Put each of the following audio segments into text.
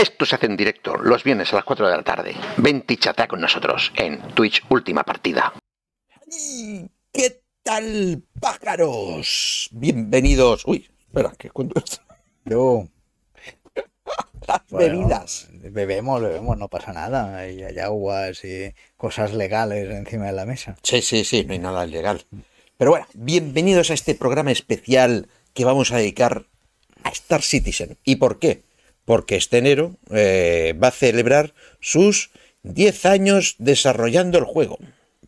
Esto se hace en directo los viernes a las 4 de la tarde. Vente y chatea con nosotros en Twitch Última Partida. ¿Qué tal, pájaros? Bienvenidos. Uy, espera, ¿qué cuento esto? Yo. Las bebidas. Bebemos, bebemos, no pasa nada. Hay, hay aguas y cosas legales encima de la mesa. Sí, sí, sí, no hay nada ilegal. Pero bueno, bienvenidos a este programa especial que vamos a dedicar a Star Citizen. ¿Y por qué? Porque este enero eh, va a celebrar sus 10 años desarrollando el juego.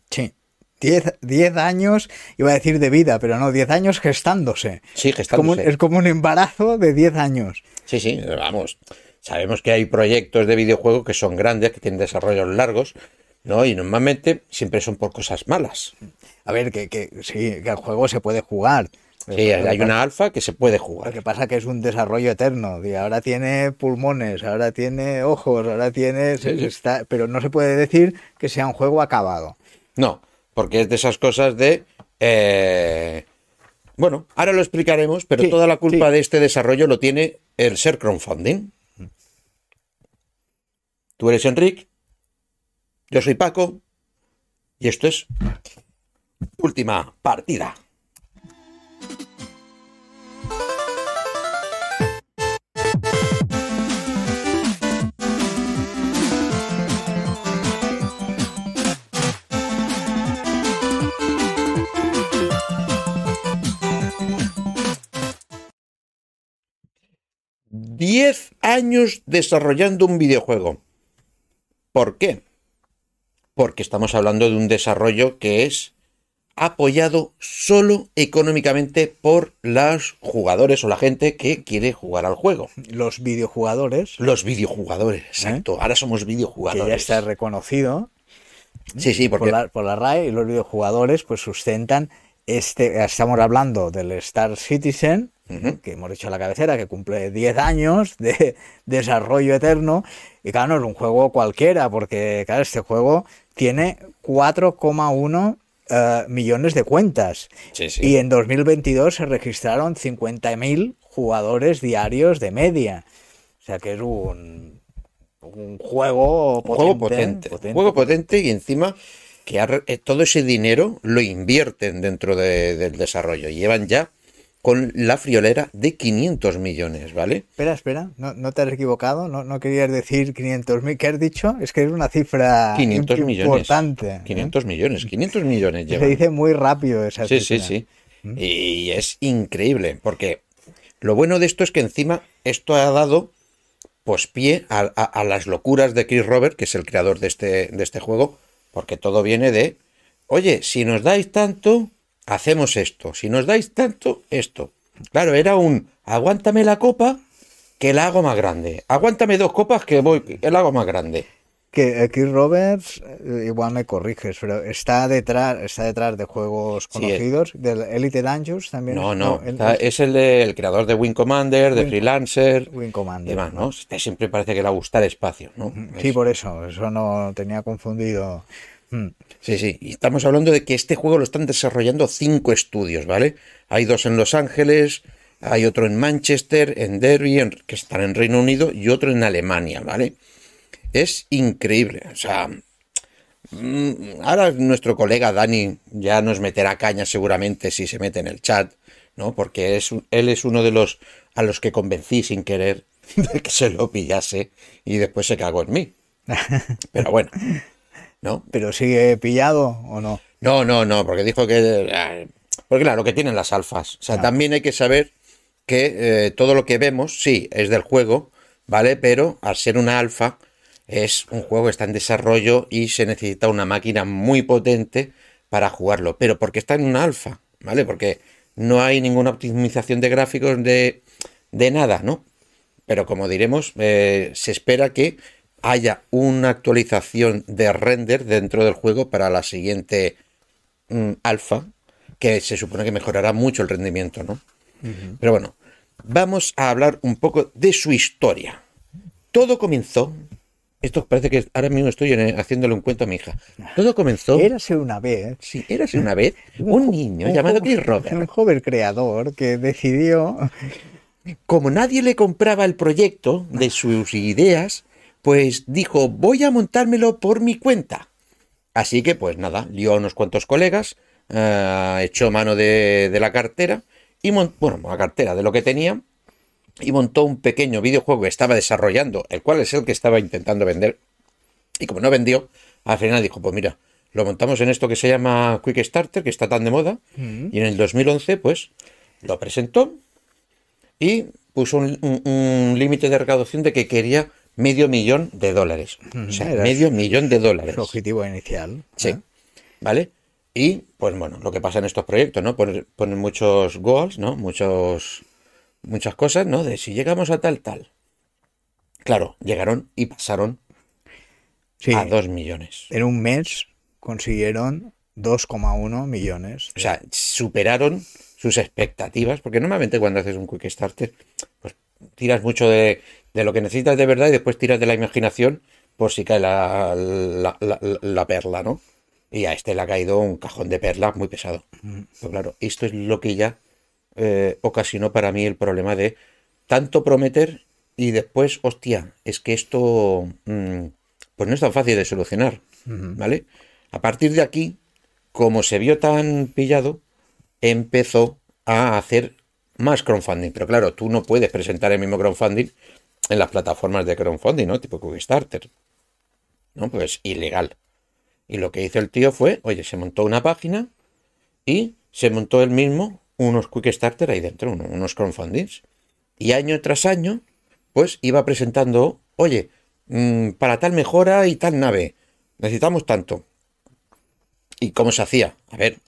Sí. 10, 10 años, iba a decir de vida, pero no, 10 años gestándose. Sí, Es como, gestándose. es como un embarazo de 10 años. Sí, sí, vamos. Sabemos que hay proyectos de videojuego que son grandes, que tienen desarrollos largos, ¿no? Y normalmente siempre son por cosas malas. A ver, que, que sí, que el juego se puede jugar. Sí, hay una alfa que se puede Lo jugar. que pasa que es un desarrollo eterno. Y ahora tiene pulmones, ahora tiene ojos, ahora tiene. Sí, sí. está- pero no se puede decir que sea un juego acabado. No, porque es de esas cosas de... eh, Bueno, ahora lo explicaremos, pero Sí, toda la culpa de este desarrollo lo tiene el ser crowdfunding. Tú eres Enric, yo soy Paco, y esto es Última Partida. Diez años desarrollando un videojuego. ¿Por qué? Porque estamos hablando de un desarrollo que es apoyado solo económicamente por los jugadores o la gente que quiere jugar al juego. Los videojugadores, Los videojugadores, exacto. Ahora somos que ya videojugadores. está reconocido Sí, sí, porque por la, por la RAE, y los videojugadores pues sustentan este. Estamos hablando del Star Citizen, Que hemos hecho la cabecera, que cumple 10 años de desarrollo eterno. Y claro, no es un juego cualquiera, porque claro, este juego tiene 4,1 eh, millones de cuentas. Sí, sí. Y en 2022 se registraron 50.000 jugadores diarios de media. O sea que es un, un juego un juego potente, juego potente y encima que ha eh, todo ese dinero lo invierten dentro de- del desarrollo. Llevan ya con la friolera de 500 millones, ¿vale? Espera, espera, no, no te has equivocado, no, no querías decir 500.000, ¿qué has dicho? Es que es una cifra 500 imp- millones. importante. ¿eh? 500 millones, 500 millones Se llevan. dice muy rápido esa Sí, sí, cifra. sí. Y es increíble, porque lo bueno de esto es que encima esto ha dado pues pie a, a- a las locuras de Chris Robert, que es el creador de este, de este juego, porque todo viene de, oye, si nos dais tanto, hacemos esto, si nos dais tanto, esto. Claro, era un, aguántame la copa, que la hago más grande. Aguántame dos copas, que voy, que la hago más grande. Que eh, Chris Roberts, eh, igual me corriges, pero está detrás, está detrás de juegos Sí, conocidos, del Elite Dangerous también. No, no, está- es el, de- el creador de Wing Commander, de Freelancer, Wing y Commander. demás, ¿no? Este siempre parece que le gusta el espacio, ¿no? Sí, Es- por eso, eso no tenía confundido. Mm. sí, sí. Y estamos hablando de que este juego lo están desarrollando cinco estudios, ¿vale? Hay dos en Los Ángeles, hay otro en Manchester, en Derby, en- que están en Reino Unido, y otro en Alemania, ¿vale? Es increíble, o sea... mm, Ahora nuestro colega Dani ya nos meterá caña seguramente si se mete en el chat, ¿no? Porque es, él es uno de los a los que convencí sin querer de que se lo pillase y después se cagó en mí. Pero bueno, ¿no? ¿Pero sigue pillado o no? No, no, no, porque dijo que... eh, Porque claro, que tienen las alfas. O sea, también hay que saber que eh, todo lo que vemos, sí, es del juego, ¿vale? Pero al ser una alfa, es un juego que está en desarrollo y se necesita una máquina muy potente para jugarlo. Pero porque está en una alfa, ¿vale? Porque no hay ninguna optimización de gráficos de, de nada, ¿no? Pero como diremos, eh, se espera que haya una actualización de render dentro del juego para la siguiente mm, alfa, que se supone que mejorará mucho el rendimiento, ¿no? Pero bueno, vamos a hablar un poco de su historia. Todo comenzó. Esto parece que ahora mismo estoy en- haciéndole un cuento a mi hija. Todo comenzó. Érase una vez Sí, érase una vez un niño un llamado Chris un Robert. joven creador que decidió como nadie le compraba el proyecto de sus ideas, pues dijo, voy a montármelo por mi cuenta. Así que, pues nada, lió a unos cuantos colegas, eh, echó mano de, de la cartera, y bueno, la cartera de lo que tenía, y montó un pequeño videojuego que estaba desarrollando, el cual es el que estaba intentando vender. Y como no vendió, al final dijo, pues mira, lo montamos en esto que se llama Quick Starter, que está tan de moda, y en el 2011, pues, lo presentó y puso un, un- un límite de recaudación de que quería medio millón de dólares. O sea, Era medio millón de dólares. Su objetivo inicial. Sí. ¿eh? ¿Vale? Y, pues bueno, lo que pasa en estos proyectos, ¿no? Ponen, ponen muchos goals, ¿no? Muchos, muchas cosas, ¿no? De si llegamos a tal, tal. Claro, llegaron y pasaron Sí, a 2 millones. en un mes consiguieron 2,1 millones. O sea, superaron sus expectativas, porque normalmente cuando haces un Quick Starter, pues tiras mucho de, de lo que necesitas de verdad y después tiras de la imaginación por si cae la, la, la- la perla, ¿no? Y a este le ha caído un cajón de perlas muy pesado. Pero claro, esto es lo que ya eh, ocasionó para mí el problema de tanto prometer y después, hostia, es que esto mm, pues no es tan fácil de solucionar, ¿vale? A partir de aquí, como se vio tan pillado, empezó a hacer más crowdfunding. Pero claro, tú no puedes presentar el mismo crowdfunding en las plataformas de crowdfunding, ¿no? Tipo Kickstarter. ¿No? Pues ilegal. Y lo que hizo el tío fue, oye, se montó una página y se montó él mismo unos Quickstarter ahí dentro, uno- unos crowdfundings. Y año tras año, pues iba presentando, oye, mm, para tal mejora y tal nave, necesitamos tanto. ¿Y cómo se hacía? A ver,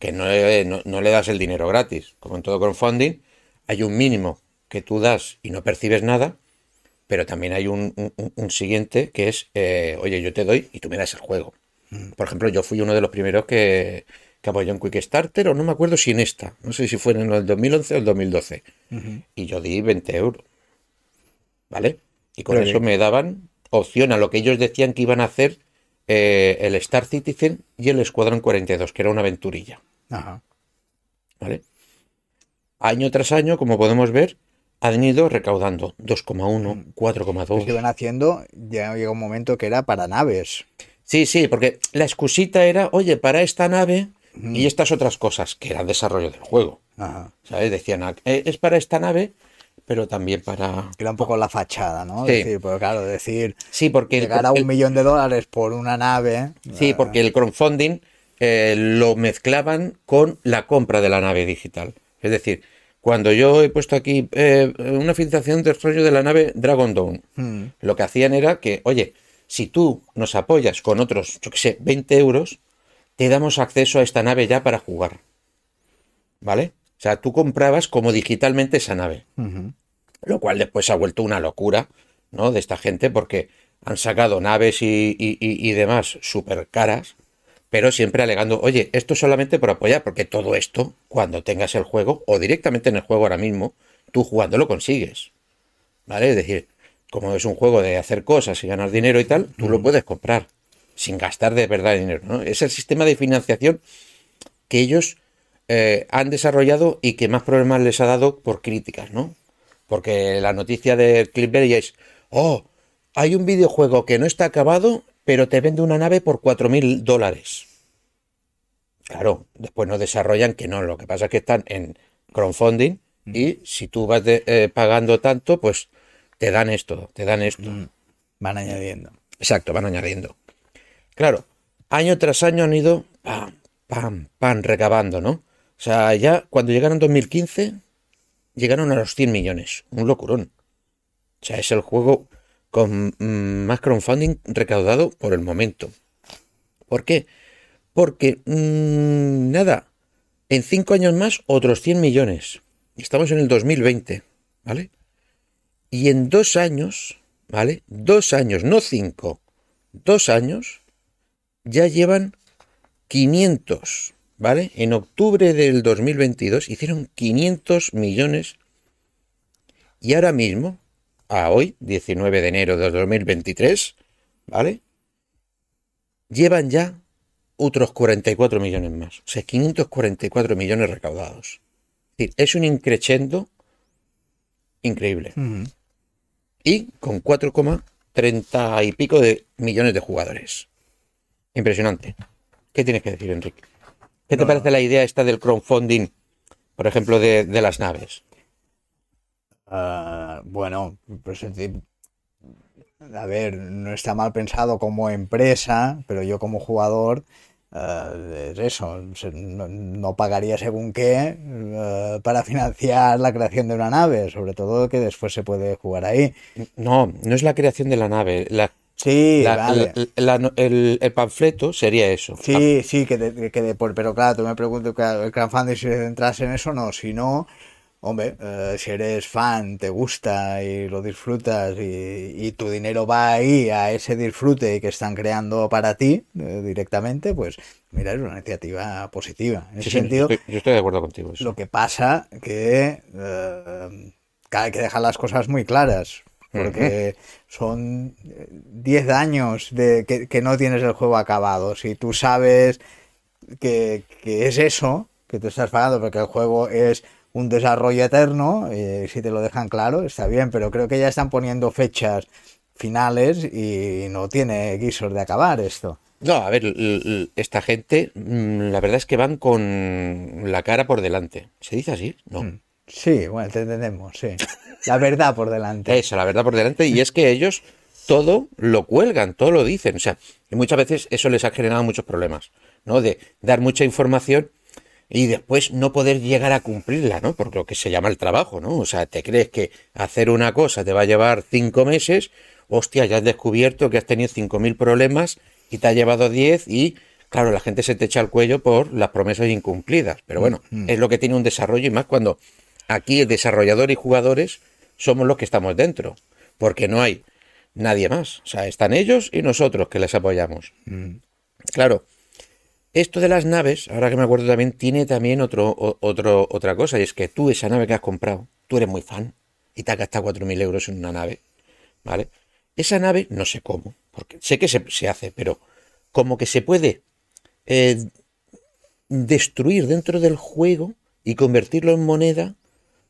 que no, le- no- no le das el dinero gratis. Como en todo crowdfunding, hay un mínimo que tú das y no percibes nada, pero también hay un, un- un- un siguiente que es, eh, oye, yo te doy y tú me das el juego. Por ejemplo, yo fui uno de los primeros que, que apoyó en Quickstarter, o no me acuerdo si en esta, no sé si fue en el 2011 o el 2012, y yo di 20 euros. ¿Vale? Y con Pero eso me daban opción a lo que ellos decían que iban a hacer eh, el Star Citizen y el Escuadrón 42, que era una aventurilla. Ajá. ¿Vale? Año tras año, como podemos ver, han ido recaudando 2,1, Los que 4,2. iban haciendo, ya llegó un momento que era para naves. Sí, sí, porque la excusita era, oye, para esta nave y estas otras cosas, que era el desarrollo del juego. Ajá. ¿Sabes? Decían, "Ah, eh, es para esta nave, pero también para... Era un poco la fachada, ¿no? Sí. Decir, pues claro, decir, Sí, porque... el- llegar a el- un millón de dólares por una nave. Sí, porque el crowdfunding eh, lo mezclaban con la compra de la nave digital. Es decir, cuando yo he puesto aquí eh, una financiación de desarrollo de la nave Dragon Dawn, Mm. lo que hacían era que, oye, si tú nos apoyas con otros, yo qué sé, 20 euros, te damos acceso a esta nave ya para jugar. ¿Vale? O sea, tú comprabas como digitalmente esa nave. Lo cual después se ha vuelto una locura, ¿no? De esta gente porque han sacado naves y, y- y- y demás súper caras, pero siempre alegando, oye, esto es solamente por apoyar, porque todo esto, cuando tengas el juego, o directamente en el juego ahora mismo, tú jugando lo consigues. ¿Vale? Es decir, como es un juego de hacer cosas y ganar dinero y tal, tú lo puedes comprar sin gastar de verdad dinero, ¿no? Es el sistema de financiación que ellos eh, han desarrollado y que más problemas les ha dado por críticas, ¿no? Porque la noticia del Clipberry es, oh, hay un videojuego que no está acabado, pero te vende una nave por 4.000 dólares. Claro, después no desarrollan que no, lo que pasa es que están en crowdfunding y si tú vas de- eh, pagando tanto, pues te dan esto, te dan esto. Van añadiendo. Exacto, van añadiendo. Claro, año tras año han ido pam, pam, pam, recabando, ¿no? O sea, ya cuando llegaron en 2015, llegaron a los 100 millones. Un locurón. O sea, es el juego con mm, más crowdfunding recaudado por el momento. ¿Por qué? Porque, mm, nada, en 5 años más, otros 100 millones. Estamos en el 2020, ¿vale? Y en dos años, ¿vale? Dos años, no cinco, dos años, ya llevan 500, ¿vale? En octubre del 2022 hicieron 500 millones y ahora mismo, a hoy, 19 de enero de 2023, ¿vale? Llevan ya otros 44 millones más, o sea, 544 millones recaudados. Es decir, es un increchendo increíble. Ujú. Y con 4,30 y pico de millones de jugadores. Impresionante. ¿Qué tienes que decir, Enrique? ¿Qué te No. parece la idea esta del crowdfunding, por ejemplo, de, de las naves? Ah, bueno, pues a ver, no está mal pensado como empresa, pero yo como jugador, ah, es eso, no, no pagaría según qué ah, para financiar la creación de una nave, sobre todo que después se puede jugar ahí. No, no es la creación de la nave. La, Sí, la- vale. la- la- el, el panfleto sería eso. Sí, sí, que, de- que de por- pero claro, tú me preguntas, claro, el crowdfunding si se centrase en eso, no, si no, hombre, eh, si eres fan, te gusta y lo disfrutas y, y tu dinero va ahí a ese disfrute que están creando para ti eh, directamente, pues mira, es una iniciativa positiva. En Sí, ese sí, sentido, yo, estoy, yo estoy de acuerdo contigo. eso. lo que pasa que, eh, que hay que dejar las cosas muy claras. Porque son eh, 10 años de que, que no tienes el juego acabado. Si tú sabes que, que es eso, que te estás pagando porque el juego es un desarrollo eterno, eh, si te lo dejan claro, está bien, pero creo que ya están poniendo fechas finales y no tiene guisos de acabar esto. No, a ver, esta gente, mm, la verdad es que van con la cara por delante. ¿Se dice así? No. Mm. Sí, bueno, te entendemos, sí. La verdad por delante. Eso, la verdad por delante. Y es que ellos todo lo cuelgan, todo lo dicen. O sea, y muchas veces eso les ha generado muchos problemas, ¿no? De dar mucha información y después no poder llegar a cumplirla, ¿no? Por lo que se llama el trabajo, ¿no? O sea, te crees que hacer una cosa te va a llevar cinco meses, hostia, ya has descubierto que has tenido cinco mil problemas y te ha llevado diez y, claro, la gente se te echa al cuello por las promesas incumplidas. Pero bueno, es lo que tiene un desarrollo y más cuando aquí el desarrollador y jugadores somos los que estamos dentro, porque no hay nadie más. O sea, están ellos y nosotros que les apoyamos. Claro, esto de las naves, ahora que me acuerdo también, tiene también otro, o- otro, otra cosa, y es que tú esa nave que has comprado, tú eres muy fan y te has gastado 4.000 euros en una nave, ¿vale? Esa nave, no sé cómo, porque sé que se, se hace, pero como que se puede eh, destruir dentro del juego y convertirlo en moneda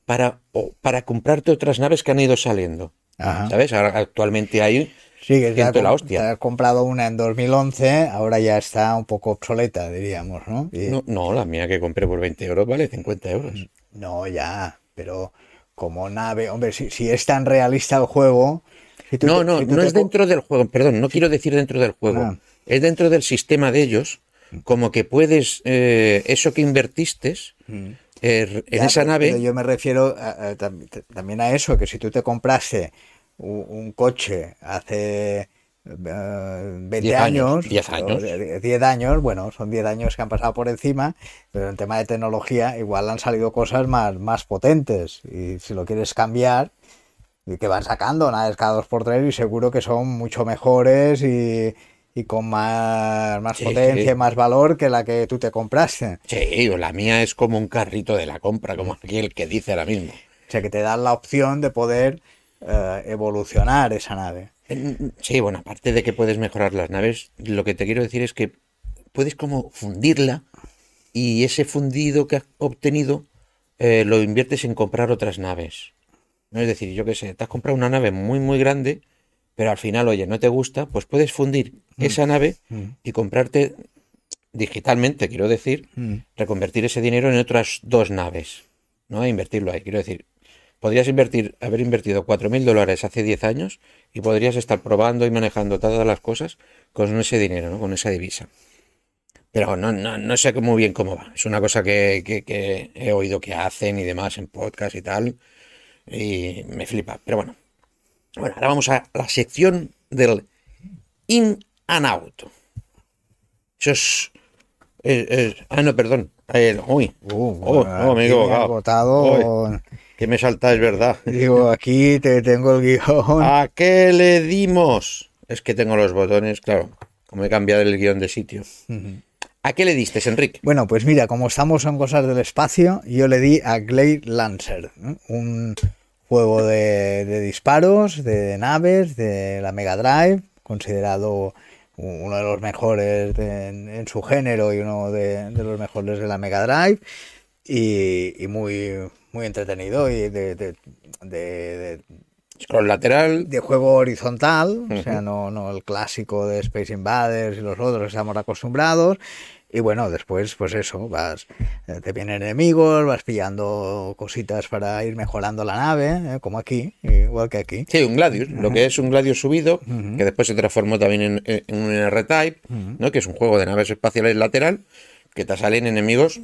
para, o para comprarte otras naves que han ido saliendo. Ajá. ¿Sabes? Ahora actualmente hay Sí, que has, la hostia. te has comprado una en 2011, ahora ya está un poco obsoleta, diríamos, ¿no? Y- No, no, la mía que compré por 20 euros vale 50 euros. No, ya, pero como nave, hombre, si, si es tan realista el juego... si tú No, te- no, si tú no te es dentro del juego, perdón, no quiero decir dentro del juego, Ah. es dentro del sistema de ellos, como que puedes, eh, eso que invertiste eh, en Ya, esa pero- nave, pero yo me refiero a- a tam- t- también a eso, que si tú te compraste un, coche hace eh, 20 Diez años, años, diez o años. de- 10 años, bueno, son 10 años que han pasado por encima, pero en tema de tecnología igual han salido cosas más, más potentes y si lo quieres cambiar, y que van sacando naves cada dos por tres y seguro que son mucho mejores y, y con más, más Sí, potencia sí. y más valor que la que tú te compraste. sí, la mía es como un carrito de la compra, como aquel que dice ahora mismo. O sea, que te dan la opción de poder eh, evolucionar esa nave. Sí, bueno, aparte de que puedes mejorar las naves, lo que te quiero decir es que puedes como fundirla y ese fundido que has obtenido eh, lo inviertes en comprar otras naves. ¿No? Es decir, yo qué sé, te has comprado una nave muy, muy grande, pero al final, oye, no te gusta, pues puedes fundir esa nave y comprarte digitalmente, quiero decir, reconvertir ese dinero en otras dos naves, ¿no? E invertirlo ahí, quiero decir, podrías invertir, haber invertido 4.000 dólares hace 10 años y podrías estar probando y manejando todas las cosas con ese dinero, ¿no? Con esa divisa. Pero no, no, no sé muy bien cómo va. Es una cosa que, que- que he oído que hacen y demás en podcast y tal. Y me flipa. Pero bueno. Bueno, ahora vamos a la sección del in and out. Eso es. es- es- ah, no, perdón. Eh, uy. Uh, Oh, oh, me he equivocado. Que me salta, es verdad. Digo, aquí te tengo el guion. ¿A qué le dimos? Es que tengo los botones, claro. Como he cambiado el guion de sitio. ¿A qué le diste, Enrique? Bueno, pues mira, como estamos en cosas del espacio, yo le di a Glade Lancer, un juego de, de disparos, de naves, de la Mega Drive, considerado uno de los mejores de- en, en su género y uno de, de los mejores de la Mega Drive. Y, y muy, muy entretenido y de, de, de- de- Scroll lateral. de juego horizontal, o sea, no, no el clásico de Space Invaders y los otros que estamos acostumbrados. Y bueno, después, pues eso, vas, eh, te vienen enemigos, vas pillando cositas para ir mejorando la nave, eh, como aquí, igual que aquí. Sí, un Gladius, lo que es un Gladius subido, que después se transformó también en, en un R-Type, ¿no? que es un juego de naves espaciales lateral, que te salen enemigos.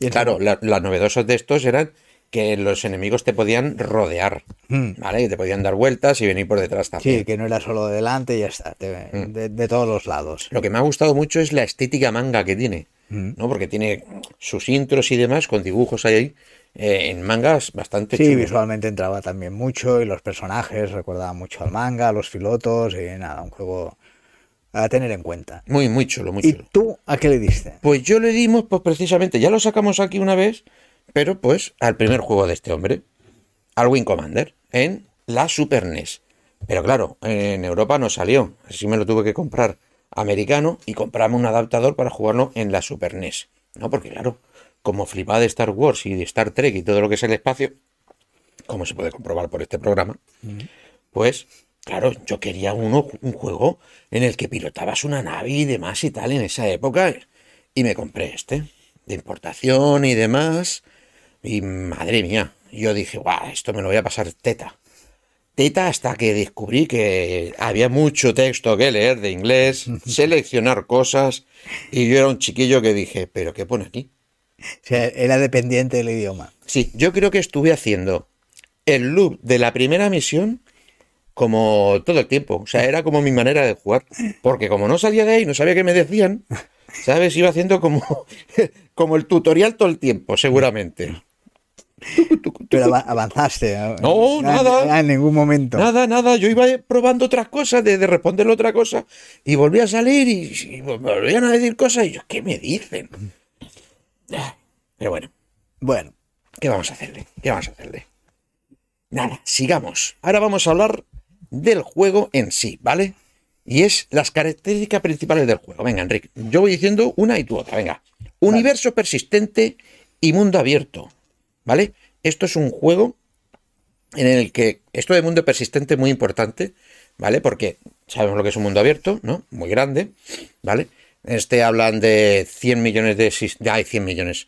Y Claro, la- las novedosas de estos eran que los enemigos te podían rodear, ¿vale? Que te podían dar vueltas y venir por detrás también. Sí, que no era solo de delante y ya está, te- de, de todos los lados. Lo que me ha gustado mucho es la estética manga que tiene, ¿no? Porque tiene sus intros y demás con dibujos ahí eh, en mangas bastante Sí, visualmente entraba también mucho y los personajes recordaban mucho al manga, los pilotos y nada, un juego a tener en cuenta. Muy, muy chulo, muy ¿Y chulo. tú a qué le diste? Pues yo le dimos, pues precisamente, ya lo sacamos aquí una vez, pero pues al primer juego de este hombre, al Wing Commander, en la Super NES. Pero claro, en Europa no salió, así me lo tuve que comprar americano y compramos un adaptador para jugarlo en la Super NES. ¿No? Porque claro, como flipaba de Star Wars y de Star Trek y todo lo que es el espacio, como se puede comprobar por este programa, pues claro, yo quería uno, un juego en el que pilotabas una nave y demás y tal en esa época. Y me compré este, de importación y demás. Y madre mía, yo dije, guau, esto me lo voy a pasar teta. Teta hasta que descubrí que había mucho texto que leer de inglés, seleccionar cosas. Y yo era un chiquillo que dije, ¿pero qué pone aquí? O sea, era dependiente del idioma. Sí, yo creo que estuve haciendo el loop de la primera misión como todo el tiempo. O sea, era como mi manera de jugar. Porque como no salía de ahí, no sabía qué me decían, ¿sabes? Iba haciendo como, como el tutorial todo el tiempo, seguramente. Pero ava- avanzaste. No, nada. En ningún momento. Nada, nada, yo iba probando otras cosas, de, de responderle otra cosa, y volví a salir y, y me volvían a decir cosas, y yo, ¿qué me dicen? Pero bueno, Bueno, ¿Qué vamos a hacerle? ¿Qué vamos a hacerle? Nada, sigamos. Ahora vamos a hablar del juego en sí, ¿vale? Y es las características principales del juego. Venga, Enrique, yo voy diciendo una y tú otra, venga. Universo persistente y mundo abierto, ¿vale? Esto es un juego en el que esto de mundo persistente es muy importante, ¿vale? Porque sabemos lo que es un mundo abierto, ¿no? Muy grande, ¿vale? Este hablan de 100 millones de... Ya hay 100 millones.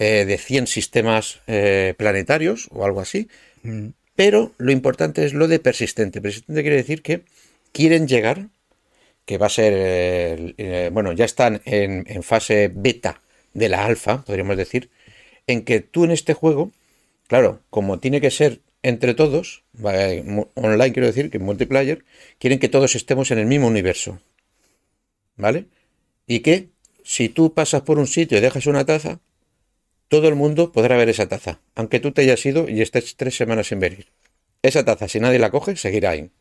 eh, de 100 sistemas eh, planetarios o algo así. Pero lo importante es lo de persistente. Persistente quiere decir que quieren llegar, que va a ser... eh, eh, bueno, ya están en, en fase beta de la alfa, podríamos decir, en que tú en este juego Claro, como tiene que ser entre todos, mu- online quiero decir, que multiplayer, quieren que todos estemos en el mismo universo. ¿Vale? Y que si tú pasas por un sitio y dejas una taza, todo el mundo podrá ver esa taza, aunque tú te hayas ido y estés tres semanas sin venir. Esa taza, si nadie la coge, seguirá ahí.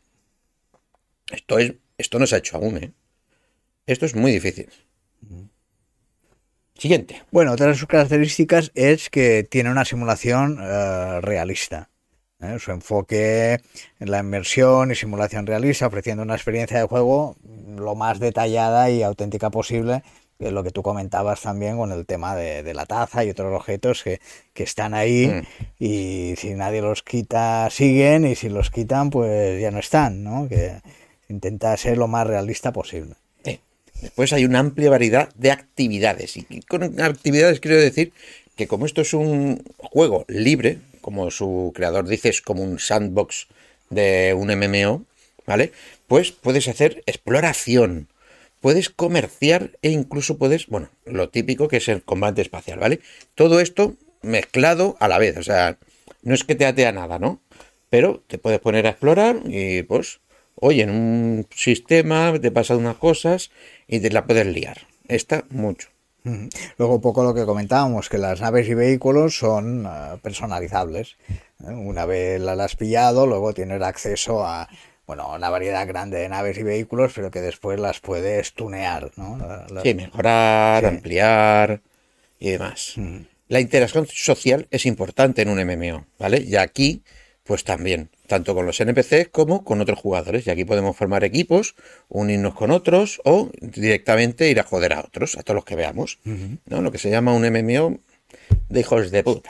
Esto, es, esto no se ha hecho aún, ¿eh? Esto es muy difícil. Siguiente. Bueno, otra de sus características es que tiene una simulación eh, realista. ¿eh? Su enfoque en la inmersión y simulación realista, ofreciendo una experiencia de juego lo más detallada y auténtica posible, lo que tú comentabas también con el tema de, de la taza y otros objetos que, que están ahí Mm. y si nadie los quita siguen y si los quitan pues ya no están, ¿no? Que intenta ser lo más realista posible. Sí. Después hay una amplia variedad de actividades. Y con actividades quiero decir que como esto es un juego libre, como su creador dice, es como un sandbox de un MMO, ¿vale? Pues puedes hacer exploración, puedes comerciar e incluso puedes, bueno, lo típico que es el combate espacial, ¿vale? Todo esto mezclado a la vez, o sea, no es que te atea nada, ¿no? Pero te puedes poner a explorar y pues, oye, en un sistema te pasan unas cosas y te la puedes liar. Está mucho. Luego un poco lo que comentábamos, que las naves y vehículos son eh, personalizables. ¿eh? Una vez las has pillado, luego tienes acceso a bueno, una variedad grande de naves y vehículos, pero que después las puedes tunear, ¿no? Sí, mejorar, Sí. ampliar y demás. La interacción social es importante en un MMO, ¿vale? Y aquí, pues también, tanto con los NPCs como con otros jugadores. Y aquí podemos formar equipos, unirnos con otros o directamente ir a joder a otros, a todos los que veamos. ¿no? Lo que se llama un MMO de hijos de puta.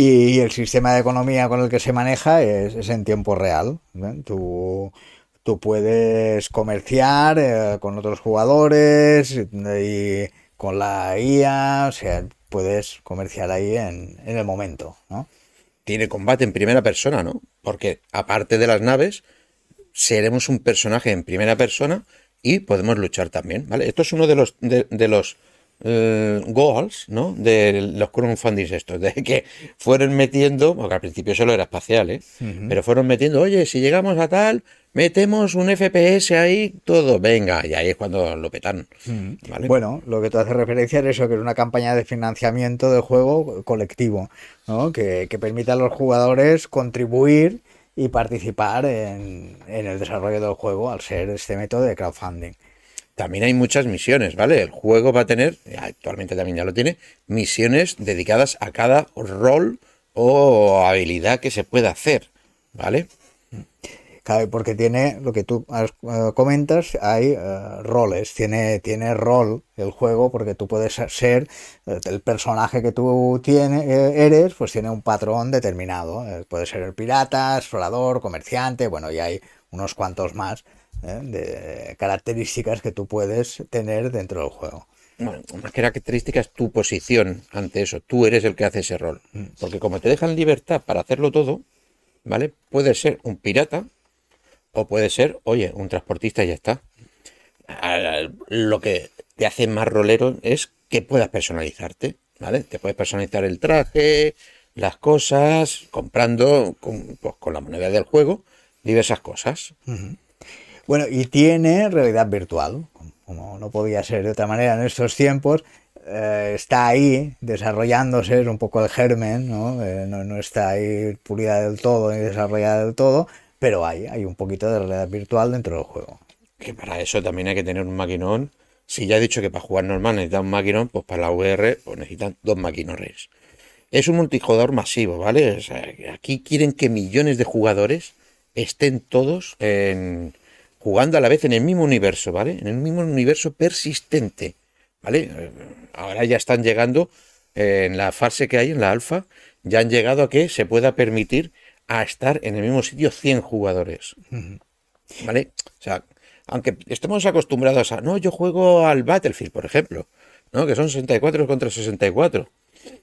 Y el sistema de economía con el que se maneja es, en tiempo real. ¿eh? Tú, tú puedes comerciar eh, con otros jugadores y con la IA, o sea, puedes comerciar ahí en, en el momento, ¿no? Tiene combate en primera persona, ¿no? Porque aparte de las naves, seremos un personaje en primera persona y podemos luchar también, ¿vale? Esto es uno de los de los eh, goals, ¿no? De los crowdfundings estos, de que fueron metiendo, porque al principio solo era espacial, ¿eh? Pero fueron metiendo, oye, si llegamos a tal, metemos un FPS ahí, todo, venga, y ahí es cuando lo petan, ¿vale? Bueno, lo que tú haces referencia es eso, que es una campaña de financiamiento del juego colectivo, ¿no? Que, que permite a los jugadores contribuir y participar en, en el desarrollo del juego al ser este método de crowdfunding. También hay muchas misiones, ¿vale? El juego va a tener, actualmente también ya lo tiene, misiones dedicadas a cada rol o habilidad que se pueda hacer, ¿vale? Claro, porque tiene, lo que tú eh, comentas, hay eh, roles, tiene, tiene rol el juego, porque tú puedes ser, eh, el personaje que tú tiene, eres, pues tiene un patrón determinado. puede ser el pirata, explorador, comerciante, bueno, y hay unos cuantos más eh, de características que tú puedes tener dentro del juego. Bueno, más que característica es tu posición ante eso. Tú eres el que hace ese rol. Porque como te dejan libertad para hacerlo todo, ¿vale? Puede ser un pirata o puede ser, oye, un transportista y ya está. Ah, Lo que te hace más rolero es que puedas personalizarte, ¿vale? Te puedes personalizar el traje, las cosas, comprando con, pues, con la moneda del juego diversas cosas. Bueno, y tiene realidad virtual, como no podía ser de otra manera en estos tiempos. eh, está ahí desarrollándose, es un poco el germen, ¿no? Eh, no, no está ahí pulida del todo ni desarrollada del todo, pero hay, hay un poquito de realidad virtual dentro del juego. Que para eso también hay que tener un maquinón. Si ya he dicho que para jugar normal necesitan un maquinón, pues para la VR pues necesitan dos maquinones. Es un multijugador masivo, ¿vale? O sea, aquí quieren que millones de jugadores estén todos en- jugando a la vez en el mismo universo, ¿vale? En el mismo universo persistente, ¿vale? Ahora ya están llegando eh, en la fase que hay en la alfa, ya han llegado a que se pueda permitir a estar en el mismo sitio 100 jugadores. ¿Vale? O sea, aunque estemos acostumbrados a, no, yo juego al Battlefield, por ejemplo, ¿no? Que son 64 contra 64.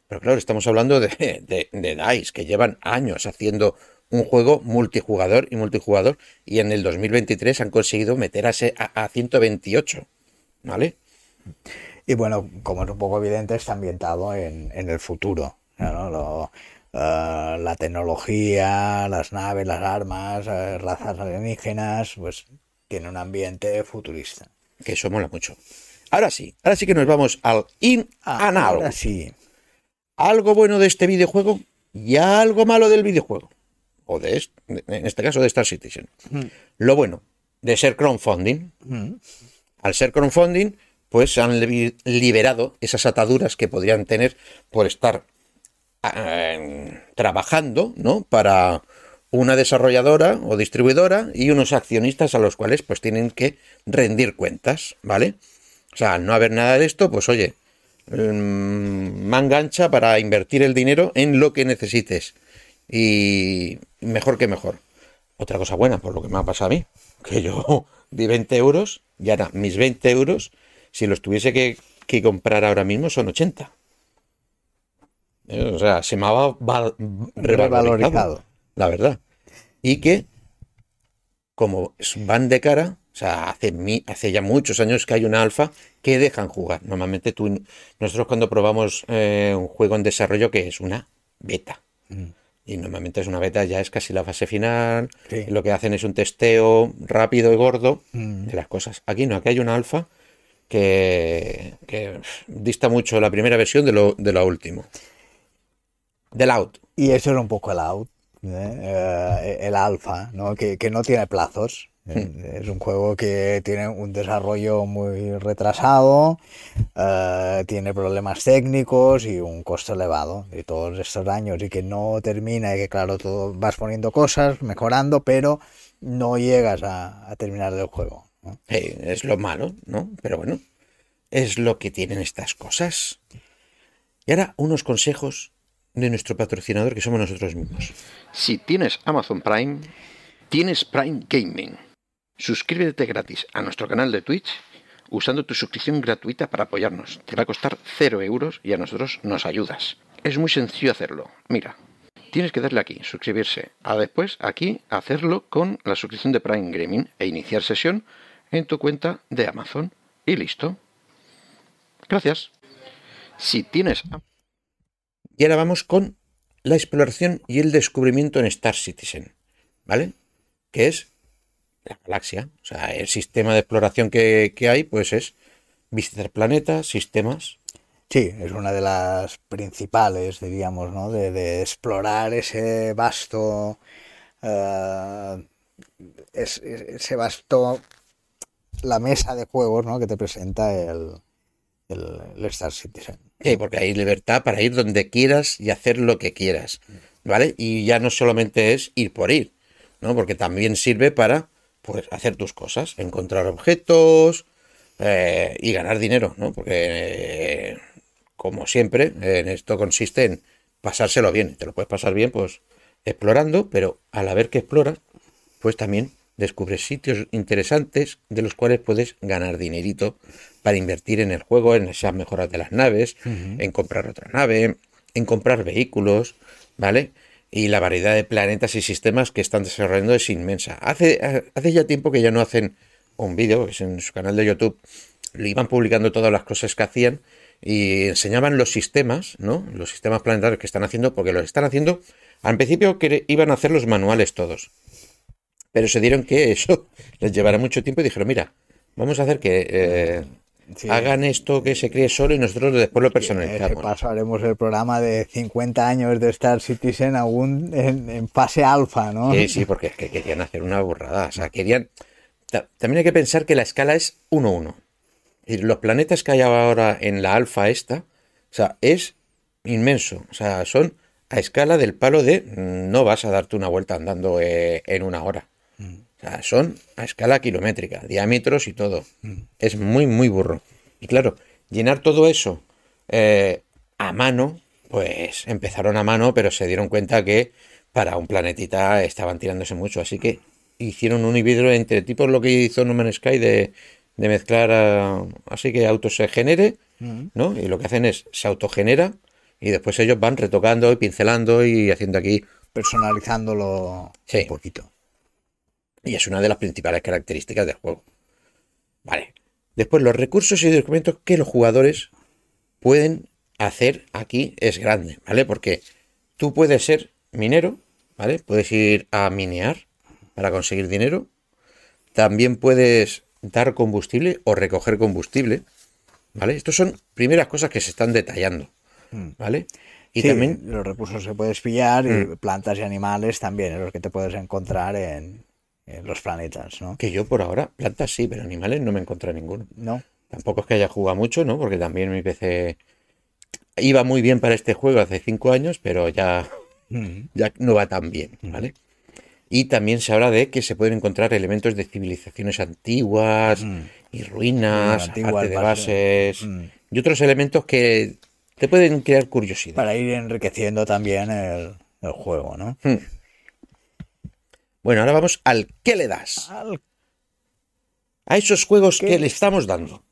Pero claro, estamos hablando de, de, de DICE, que llevan años haciendo un juego multijugador y multijugador, y en el 2023 han conseguido meter a, a, a 128, ¿vale? Y bueno, como es un poco evidente, está ambientado en, en el futuro. ¿no? Lo- eh, la tecnología, las naves, las armas, eh, razas alienígenas, pues tiene un ambiente futurista. Que eso mola mucho. Ahora sí, ahora sí que nos vamos al in and out. Ahora sí. algo bueno de este videojuego y algo malo del videojuego. O de este, en este caso de Star Citizen. Lo bueno de ser crowdfunding. Al ser crowdfunding, pues han li- liberado esas ataduras que podrían tener por estar eh, trabajando, ¿no? Para una desarrolladora o distribuidora y unos accionistas a los cuales pues tienen que rendir cuentas, ¿vale? O sea, al no haber nada de esto, pues oye, mm, manga ancha para invertir el dinero en lo que necesites. Y mejor que mejor. Otra cosa buena, por lo que me ha pasado a mí, que yo di 20 euros y ahora mis 20 euros, si los tuviese que, que comprar ahora mismo, son 80. Eh, O sea, se me ha val- revalorizado, Revalorizado. la verdad. Y que, como van de cara, o sea, hace, hace ya muchos años que hay una alfa que dejan jugar. Normalmente tú, nosotros cuando probamos eh, un juego en desarrollo que es una beta. Y normalmente es una beta, ya es casi la fase final. Sí. Lo que hacen es un testeo rápido y gordo de las cosas. Aquí no, aquí hay una alfa que, dista mucho la primera versión de lo, de lo último. Del out. Y eso era un poco el out, ¿eh? Eh, el alfa, ¿no? Que, que no tiene plazos. ¿Eh? Es un juego que tiene un desarrollo muy retrasado, eh, tiene problemas técnicos y un costo elevado de todos estos años y que no termina y que claro, todo vas poniendo cosas, mejorando, pero no llegas a, a terminar el juego. ¿no? Es lo malo, ¿no? Pero bueno, es lo que tienen estas cosas. Y ahora unos consejos de nuestro patrocinador que somos nosotros mismos. Si tienes Amazon Prime, tienes Prime Gaming. Suscríbete gratis a nuestro canal de Twitch usando tu suscripción gratuita para apoyarnos. Te va a costar 0 euros y a nosotros nos ayudas. Es muy sencillo hacerlo. Mira, tienes que darle aquí, suscribirse, a después aquí hacerlo con la suscripción de Prime Gaming e iniciar sesión en tu cuenta de Amazon. Y listo. Gracias. Si tienes... Y ahora vamos con la exploración y el descubrimiento en Star Citizen, ¿vale? Que es la galaxia, o sea, el sistema de exploración que, que hay, pues es visitar planetas, sistemas. Sí, es una de las principales, diríamos, ¿no? De, de explorar ese vasto, uh, es, ese vasto, la mesa de juegos, ¿no? Que te presenta el, el, el Star Citizen. Sí, porque hay libertad para ir donde quieras y hacer lo que quieras, ¿vale? Y ya no solamente es ir por ir, ¿no? Porque también sirve para, pues, hacer tus cosas, encontrar objetos eh, y ganar dinero, ¿no? Porque, eh, como siempre, en esto consiste en pasárselo bien. Te lo puedes pasar bien, pues, explorando, pero al haber que exploras, pues también descubres sitios interesantes de los cuales puedes ganar dinerito para invertir en el juego, en esas mejoras de las naves, uh -huh. en comprar otra nave, en comprar vehículos, ¿vale? Y la variedad de planetas y sistemas que están desarrollando es inmensa. Hace, hace ya tiempo que ya no hacen un vídeo, es en su canal de YouTube, le iban publicando todas las cosas que hacían y enseñaban los sistemas, ¿no? Los sistemas planetarios que están haciendo, porque los están haciendo, al principio iban a hacer los manuales todos, pero se dieron que eso les llevará mucho tiempo y dijeron, mira, vamos a hacer que eh, sí. hagan esto que se cree solo y nosotros después lo personalizamos. Sí, paso haremos el programa de 50 años de Star Citizen aún en, en fase alfa, ¿no? Sí, sí, porque es que querían hacer una burrada, o sea, querían... También hay que pensar que la escala es 1-1. Y los planetas que hay ahora en la alfa esta, o sea, es inmenso, o sea, son a escala del palo de no vas a darte una vuelta andando eh, en una hora. O sea, son a escala kilométrica, diámetros y todo. Es muy, muy burro. Y claro, llenar todo eso eh, a mano, pues empezaron a mano, pero se dieron cuenta que para un planetita estaban tirándose mucho. Así que hicieron un híbrido entre tipos lo que hizo No Man's Sky de, de mezclar a, así que auto se genere, ¿no? Y lo que hacen es se autogenera y después ellos van retocando y pincelando y haciendo aquí. Personalizándolo sí. un poquito. Y es una de las principales características del juego. Vale. Después, los recursos y documentos que los jugadores pueden hacer aquí es grande, ¿vale? Porque tú puedes ser minero, ¿vale? Puedes ir a minear para conseguir dinero. También puedes dar combustible o recoger combustible, ¿vale? Estas son primeras cosas que se están detallando, ¿vale? Y sí, también los recursos se puedes pillar y mm. plantas y animales también, los que te puedes encontrar en, en los planetas, ¿no? Que yo por ahora, plantas sí, pero animales no me encontré ninguno. No. Tampoco es que haya jugado mucho, ¿no? Porque también mi PC iba muy bien para este juego hace cinco años, pero ya, mm. ya no va tan bien, ¿vale? Mm. Y también se habla de que se pueden encontrar elementos de civilizaciones antiguas mm. y ruinas, de bases y otros elementos que te pueden crear curiosidad. Para ir enriqueciendo también el, el juego, ¿no? Bueno, ahora vamos al ¿qué le das? Al... A esos juegos que le estamos dando.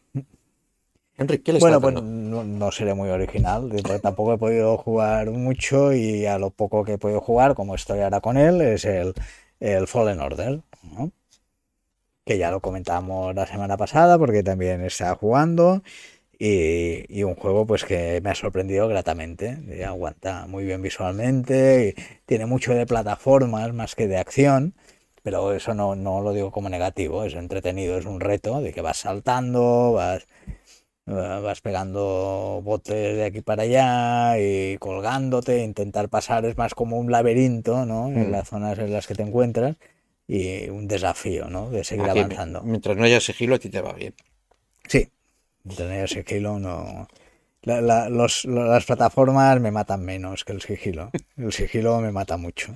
Enrique, ¿qué le bueno, pues no, no, seré muy original, porque tampoco he podido jugar mucho y a lo poco que he podido jugar, como estoy ahora con él, es el, el Fallen Order, ¿no? que ya lo comentamos la semana pasada porque también está jugando y, y, un juego pues que me ha sorprendido gratamente, y aguanta muy bien visualmente, tiene mucho de plataformas más que de acción, pero eso no, no lo digo como negativo, es entretenido, es un reto de que vas saltando, vas vas pegando botes de aquí para allá y colgándote, intentar pasar es más como un laberinto, ¿no? En mm. las zonas en las que te encuentras y un desafío, ¿no? De seguir aquí, avanzando. Mientras no haya sigilo, a ti te va bien. Sí, haya sigilo, no. Las plataformas me matan menos que el sigilo. El sigilo me mata mucho.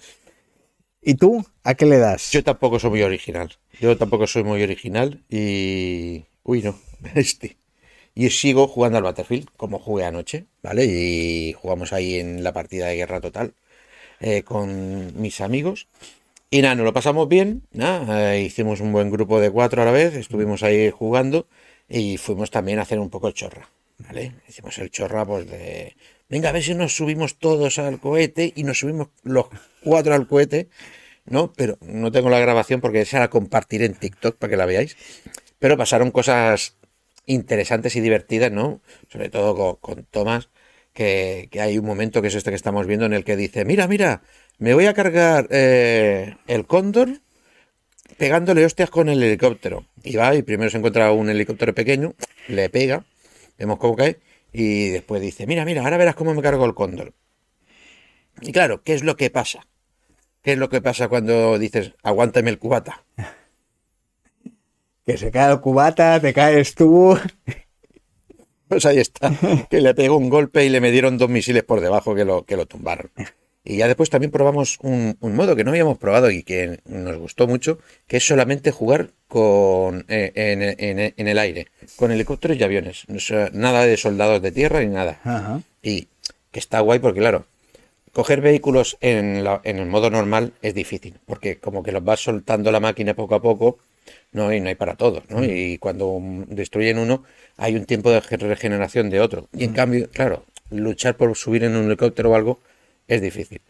¿Y tú? ¿A qué le das? Yo tampoco soy muy original. Yo tampoco soy muy original y. Uy, no. Este. y sigo jugando al Battlefield, como jugué anoche, ¿vale? Y jugamos ahí en la partida de guerra total eh, con mis amigos. Y nada, nos lo pasamos bien, nada, eh, hicimos un buen grupo de cuatro a la vez, estuvimos ahí jugando y fuimos también a hacer un poco chorra, ¿vale? Hicimos el chorra pues de, venga, a ver si nos subimos todos al cohete y nos subimos los cuatro al cohete, ¿no? Pero no tengo la grabación porque esa la compartiré en TikTok para que la veáis. Pero pasaron cosas interesantes y divertidas, ¿no? Sobre todo con, con Tomás, que, que hay un momento que es este que estamos viendo en el que dice, mira, mira, me voy a cargar eh, el cóndor pegándole hostias con el helicóptero. Y va, y primero se encuentra un helicóptero pequeño, le pega, vemos cómo cae, y después dice, mira, mira, ahora verás cómo me cargo el cóndor. Y claro, ¿qué es lo que pasa? ¿Qué es lo que pasa cuando dices, aguántame el cubata? Que se cae el cubata, te caes tú. Pues ahí está, que le pegó un golpe y le me dieron dos misiles por debajo que lo, que lo tumbaron. Y ya después también probamos un, un modo que no habíamos probado y que nos gustó mucho, que es solamente jugar con eh, en, en- en el aire, con helicópteros y aviones. Nada de soldados de tierra ni nada. Ajá. Y que está guay porque, claro, coger vehículos en, la- en el modo normal es difícil, porque como que los vas soltando la máquina poco a poco, no, y no hay para todos, ¿no? Y cuando mm, destruyen uno, hay un tiempo de ge- regeneración de otro. Y en cambio, claro, luchar por subir en un helicóptero o algo es difícil.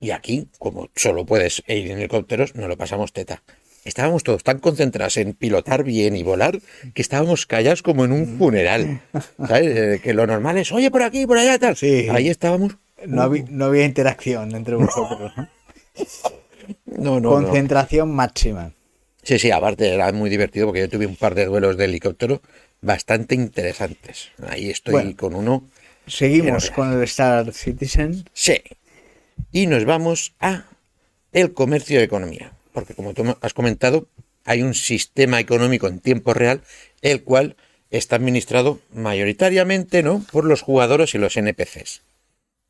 Y aquí, como solo puedes ir en helicópteros, nos lo pasamos teta. Estábamos todos tan concentrados en pilotar bien y volar que estábamos callados como en un funeral. ¿Sabes? Eh, Que lo normal es, oye, por aquí, por allá, tal. Sí. Ahí estábamos. No, había, no había interacción entre vosotros. ¿no? No. Concentración máxima. Sí, sí, aparte era muy divertido porque yo tuve un par de duelos de helicóptero bastante interesantes. Ahí estoy Bueno. con uno. Seguimos con el Star Citizen. Sí. Y nos vamos a el comercio de economía. Porque como tú has comentado, hay un sistema económico en tiempo real, el cual está administrado mayoritariamente ¿no? por los jugadores y los NPCs.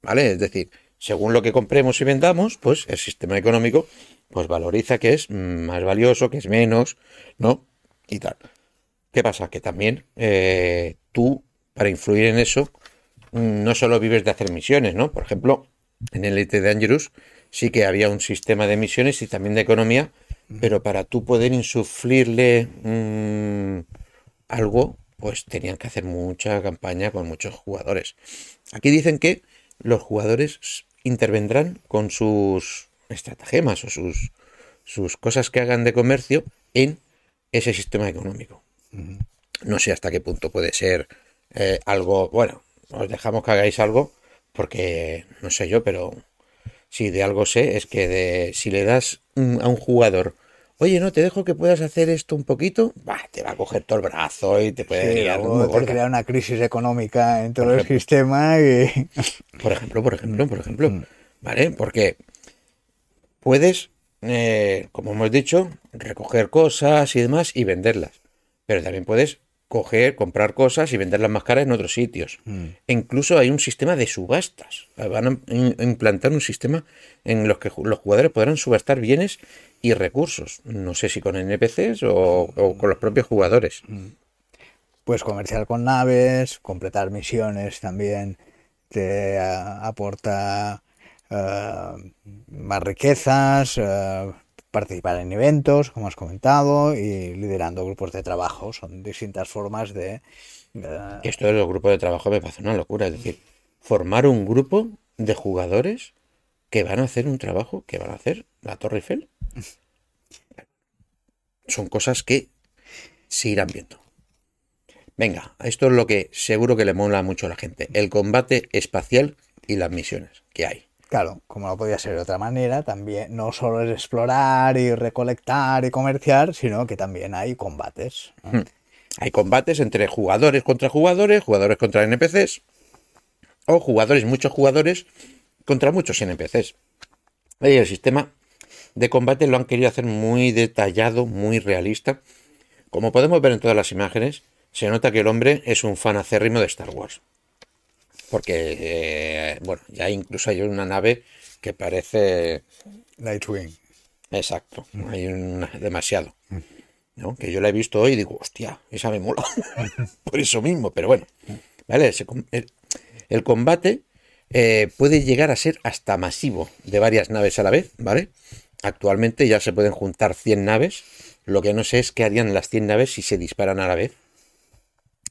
¿Vale? Es decir, según lo que compremos y vendamos, pues el sistema económico pues valoriza que es más valioso, que es menos, ¿no? Y tal. ¿Qué pasa? Que también eh, tú, para influir en eso, no solo vives de hacer misiones, ¿no? Por ejemplo, en Elite Dangerous sí que había un sistema de misiones y también de economía, pero para tú poder insuflirle mm, algo, pues tenían que hacer mucha campaña con muchos jugadores. Aquí dicen que los jugadores intervendrán con sus estratagemas o sus, sus cosas que hagan de comercio en ese sistema económico. No sé hasta qué punto puede ser eh, algo, bueno, os dejamos que hagáis algo, porque no sé yo, pero si de algo sé es que de, si le das mm, a un jugador, oye, no, te dejo que puedas hacer esto un poquito, bah, te va a coger todo el brazo y te puede Sí, liar luego muy te gorda. crea una crisis económica en todo el sistema y Por ejemplo, por ejemplo, por Mm. ejemplo. ¿Vale? Porque puedes, eh, como hemos dicho, recoger cosas y demás y venderlas. Pero también puedes coger, comprar cosas y venderlas más caras en otros sitios. Mm. E incluso hay un sistema de subastas. Van a implantar un sistema en los que los jugadores podrán subastar bienes y recursos. No sé si con NPCs o, o con los propios jugadores. pues comerciar con naves, completar misiones también te aporta eh, más riquezas, eh, participar en eventos, como has comentado, y liderando grupos de trabajo. Son distintas formas de... eh, Esto de los grupos de trabajo me parece una locura. Es decir, formar un grupo de jugadores que van a hacer un trabajo que van a hacer la Torre Eiffel. Son cosas que se irán viendo. Venga, esto es lo que seguro que le mola mucho a la gente. El combate espacial y las misiones que hay. Claro, como no podía ser de otra manera, también no solo es explorar y recolectar y comerciar, sino que también hay combates. ¿no? Hay combates entre jugadores contra jugadores, jugadores contra NPCs, o jugadores, muchos jugadores, contra muchos NPCs. El sistema de combate lo han querido hacer muy detallado, muy realista. Como podemos ver en todas las imágenes, se nota que el hombre es un fan acérrimo de Star Wars. Porque, eh, bueno, ya incluso hay una nave que parece Nightwing. Exacto, hay una, demasiado. ¿no? Que yo la he visto hoy y digo, hostia, esa me mola. Por eso mismo, pero bueno. ¿Vale? El combate eh, puede llegar a ser hasta masivo de varias naves a la vez, ¿vale? Actualmente ya se pueden juntar 100 naves. Lo que no sé es qué harían las 100 naves si se disparan a la vez.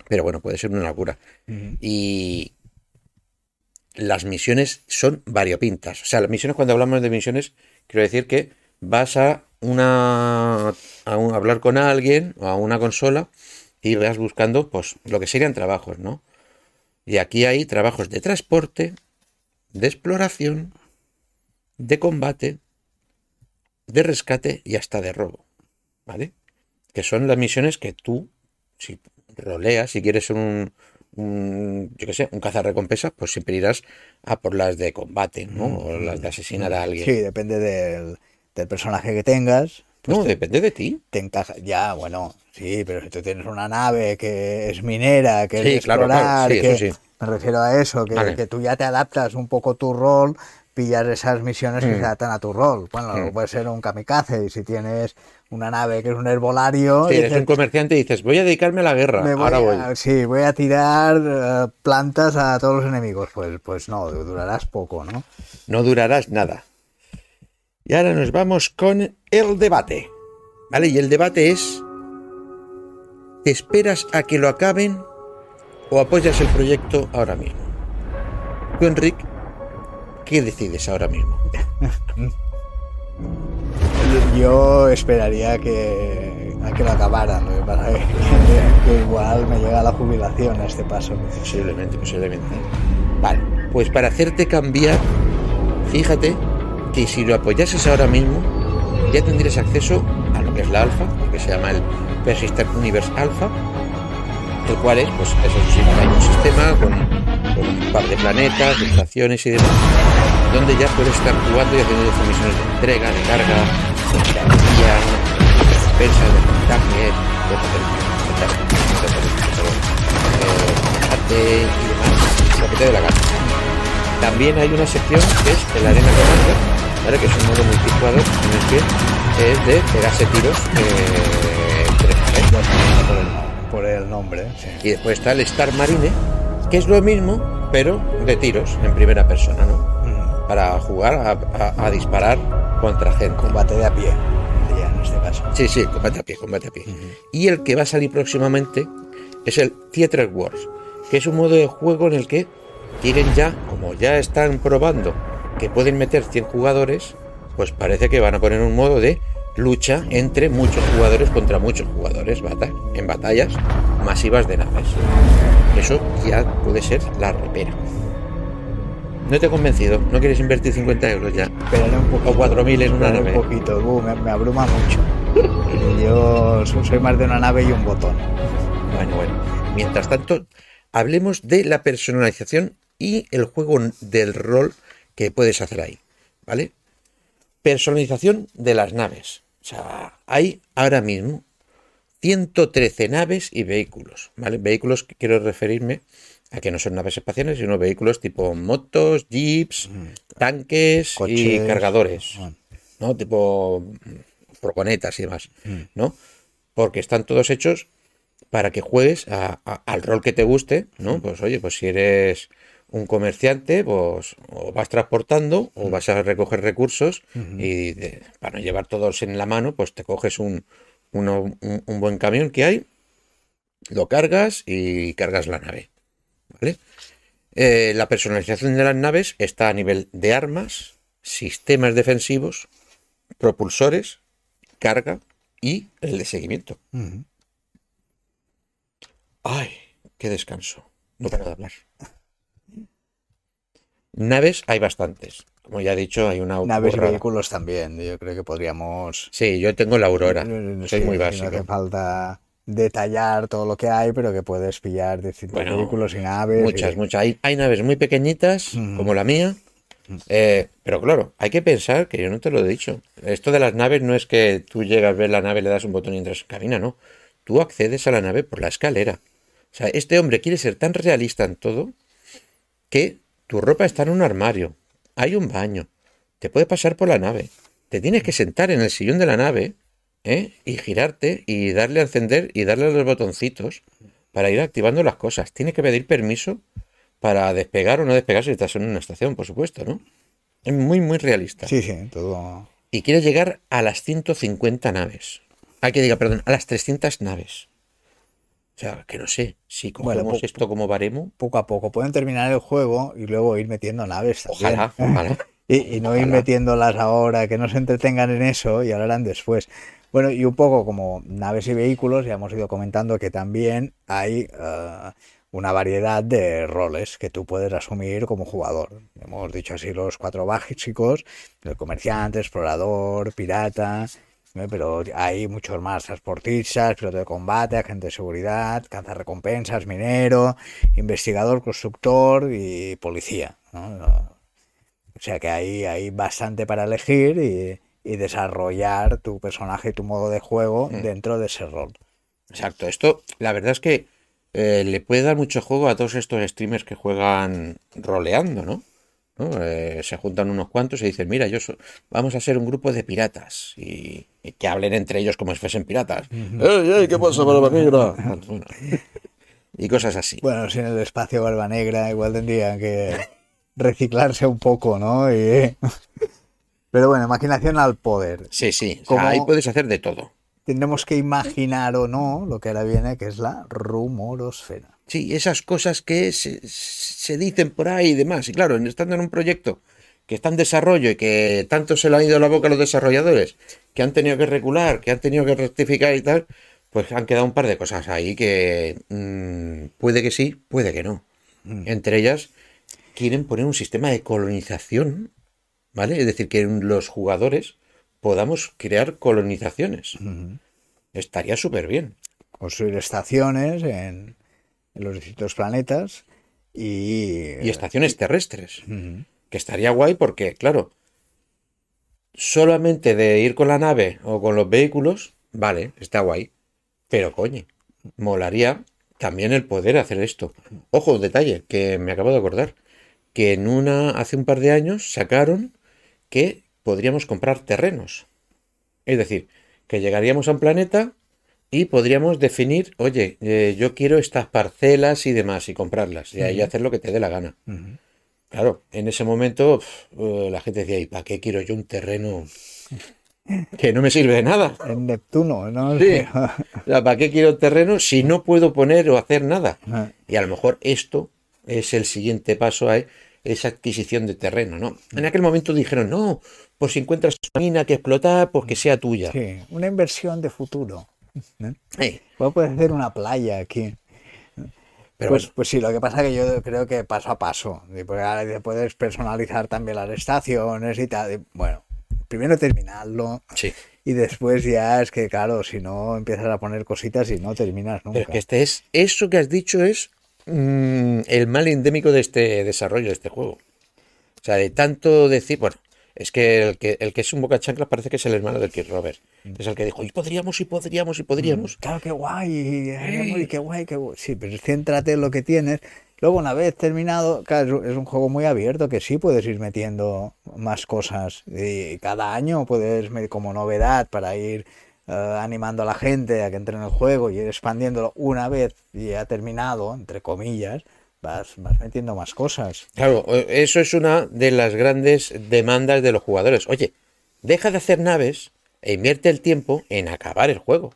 Pero bueno, puede ser una locura. Y las misiones son variopintas. O sea, las misiones, cuando hablamos de misiones, quiero decir que vas a una a hablar con alguien o a una consola y vas buscando, pues, lo que serían trabajos, ¿no? Y aquí hay trabajos de transporte, de exploración, de combate, de rescate y hasta de robo, ¿vale? Que son las misiones que tú, si roleas, si quieres un, un, yo qué sé, un cazarrecompensas, pues siempre irás a por las de combate, ¿no? O las de asesinar a alguien. Sí, depende del, del personaje que tengas. Pues no, te, depende de ti. te encaja. Ya, bueno, sí, pero si tú tienes una nave que es minera, que es claro, claro, explorar, sí, que, eso sí. me refiero a eso, que, Vale. que tú ya te adaptas un poco tu rol, pillas esas misiones que Mm. se adaptan a tu rol. Bueno, Mm. puede ser un kamikaze, y si tienes una nave que es un herbolario, Si eres dices, un comerciante y dices, voy a dedicarme a la guerra, me voy ahora voy. a, sí, voy a tirar eh, plantas a todos los enemigos. Pues, pues no, durarás poco, ¿no? no durarás nada. Y ahora nos vamos con el debate. ¿Vale? Y el debate es, ¿te esperas a que lo acaben o apoyas el proyecto ahora mismo? Tú, Enric, ¿qué decides ahora mismo? Yo esperaría que, a que lo acabaran, lo que igual me llega la jubilación a este paso. Posiblemente, posiblemente. Vale, pues para hacerte cambiar, fíjate que si lo apoyases ahora mismo, ya tendrías acceso a lo que es la alfa, lo que se llama el Persistent Universe Alpha, el cual es, pues eso sí, hay un sistema con, un par de planetas, de estaciones y demás, donde ya puedes estar jugando y haciendo estas misiones de entrega, de carga, de energía, de recompensa, de montaje, de combate y demás, lo que te dé la gana. También hay una sección que es el Arena Commander, ¿vale? que es un modo multijugador en el que es de pegarse tiros eh, por, el, por el nombre, sí. Y después está el Star Marine, que es lo mismo, pero de tiros en primera persona, ¿no? Para jugar a, a- a disparar contra gente. Combate de a pie, ya en este caso. Sí, sí, combate a pie, combate a pie. Y el que va a salir próximamente es el Theater Wars, que es un modo de juego en el que tienen ya, como ya están probando que pueden meter 100 jugadores, pues parece que van a poner un modo de lucha entre muchos jugadores contra muchos jugadores bata- en batallas masivas de naves. Eso ya puede ser la repera. No te he convencido, no quieres invertir 50 euros ya. Esperaré un poquito. O 4.000 en una nave. Un poquito, uh, me, me abruma mucho. Yo so- soy más de una nave y un botón. Bueno, bueno. Mientras tanto, hablemos de la personalización y el juego del rol que puedes hacer ahí, ¿vale? Personalización de las naves. O sea, hay ahora mismo 113 naves y vehículos, ¿vale? Vehículos que quiero referirme a que no son naves espaciales, sino vehículos tipo motos, jeeps, tanques y cargadores. Bueno. ¿no? Tipo furgonetas y demás, ¿no? Porque están todos hechos para que juegues a- a- al rol que te guste, ¿no? Pues oye, pues si eres un comerciante, pues o vas transportando o vas a recoger recursos y de- para no llevar todos en la mano, pues te coges un, uno- un, un buen camión que hay, lo cargas y cargas la nave, ¿vale? Eh, la personalización de las naves está a nivel de armas, sistemas defensivos, propulsores, carga y el de seguimiento. ¡Ay! ¡Qué descanso! No paro de hablar. Naves hay bastantes. Como ya he dicho, hay una Naves y vehículos también. Yo creo que podríamos. Sí, yo tengo la Aurora. Soy sí, muy básico. No hace falta detallar todo lo que hay, pero que puedes pillar distintos Bueno, vehículos y naves. Muchas, y- muchas. Hay, hay naves muy pequeñitas, Ujú. como la mía. eh, pero claro, hay que pensar que yo no te lo he dicho. Esto de las naves no es que tú llegas, ves la nave, le das un botón y entras, camina, no. Tú accedes a la nave por la escalera. O sea, este hombre quiere ser tan realista en todo que tu ropa está en un armario, hay un baño, te puede pasar por la nave, te tienes que sentar en el sillón de la nave ¿eh? y girarte y darle a encender y darle a los botoncitos para ir activando las cosas. Tiene que pedir permiso para despegar o no despegar si estás en una estación, por supuesto, ¿no? Es muy, muy realista. Sí, sí, todo. Y quiere llegar a las 150 naves. Hay que diga, perdón, a las 300 naves. O sea, que no sé, si cogemos esto como baremo, Poco a poco. Pueden terminar el juego y luego ir metiendo naves también. ojalá, ojalá. Y, y no ir metiéndolas ahora, que no se entretengan en eso y hablarán después. Bueno, y un poco como naves y vehículos, ya hemos ido comentando que también hay eh, una variedad de roles que tú puedes asumir como jugador. Hemos dicho así los cuatro básicos, el comerciante, explorador, pirata, ¿eh? pero hay muchos más, transportistas, piloto de combate, agente de seguridad, cazarrecompensas, minero, investigador, constructor y policía. O sea que hay, hay bastante para elegir y, y desarrollar tu personaje y tu modo de juego Mm. dentro de ese rol. Exacto, esto la verdad es que eh, le puede dar mucho juego a todos estos streamers que juegan roleando, ¿no? ¿No? Eh, se juntan unos cuantos y dicen, mira, yo so- vamos a ser un grupo de piratas y, y que hablen entre ellos como si fuesen piratas. ¡Ey, ey, qué pasa, barba negra! Bueno, y cosas así. Bueno, si en el espacio Barba Negra igual tendrían que reciclarse un poco, ¿no? Y- Pero bueno, imaginación al poder. Sí, sí, Como- ahí puedes hacer de todo. Tendremos que imaginar o no lo que ahora viene, que es la rumorosfera. Sí, esas cosas que se, se dicen por ahí y demás. Y claro, estando en un proyecto que está en desarrollo y que tanto se le ha ido la boca a los desarrolladores, que han tenido que regular, que han tenido que rectificar y tal, pues han quedado un par de cosas ahí que mm, puede que sí, puede que no. Entre ellas, quieren poner un sistema de colonización, ¿vale? Es decir, que los jugadores podamos crear colonizaciones. Estaría súper bien. Construir estaciones en, en los distintos planetas y... Y estaciones terrestres. Que estaría guay porque, claro, solamente de ir con la nave o con los vehículos, vale, está guay. Pero coño, molaría también el poder hacer esto. Ojo, detalle, que me acabo de acordar. Que en una, hace un par de años sacaron que podríamos comprar terrenos. Es decir, que llegaríamos a un planeta y podríamos definir, oye, eh, yo quiero estas parcelas y demás y comprarlas. Y ahí hacer lo que te dé la gana. Claro, en ese momento pf, eh, la gente decía, ¿y para qué quiero yo un terreno que no me sirve de nada? En Neptuno, ¿no? Sí. O sea, ¿Para qué quiero un terreno si no puedo poner o hacer nada? Y a lo mejor esto es el siguiente paso a esa adquisición de terreno, ¿no? En aquel momento dijeron, no, pues si encuentras una mina que explotar, pues que sea tuya. Sí, una inversión de futuro. ¿no? Eh, Igual puedes hacer una playa aquí. pero pues, bueno, pues sí, lo que pasa que yo creo que paso a paso. Porque ahora puedes personalizar también las estaciones y tal. bueno, primero terminarlo sí. y después ya es que, claro, si no empiezas a poner cositas y no terminas nunca. Pero es que este es, eso que has dicho es mm, el mal endémico de este desarrollo de este juego. O sea, de tanto decir, bueno, es que el que, el que es un boca chanclas parece que es el hermano del Kid Robert. Es el que dijo, y podríamos, y podríamos, y podríamos. Claro, qué guay, qué guay, qué guay. Sí, pero céntrate en lo que tienes. Luego, una vez terminado, claro, es un juego muy abierto que sí puedes ir metiendo más cosas. Y cada año puedes, como novedad, para ir eh, animando a la gente a que entre en el juego y ir expandiéndolo una vez ya terminado, entre comillas, vas, vas metiendo más cosas. Claro, eso es una de las grandes demandas de los jugadores. Oye, deja de hacer naves e invierte el tiempo en acabar el juego.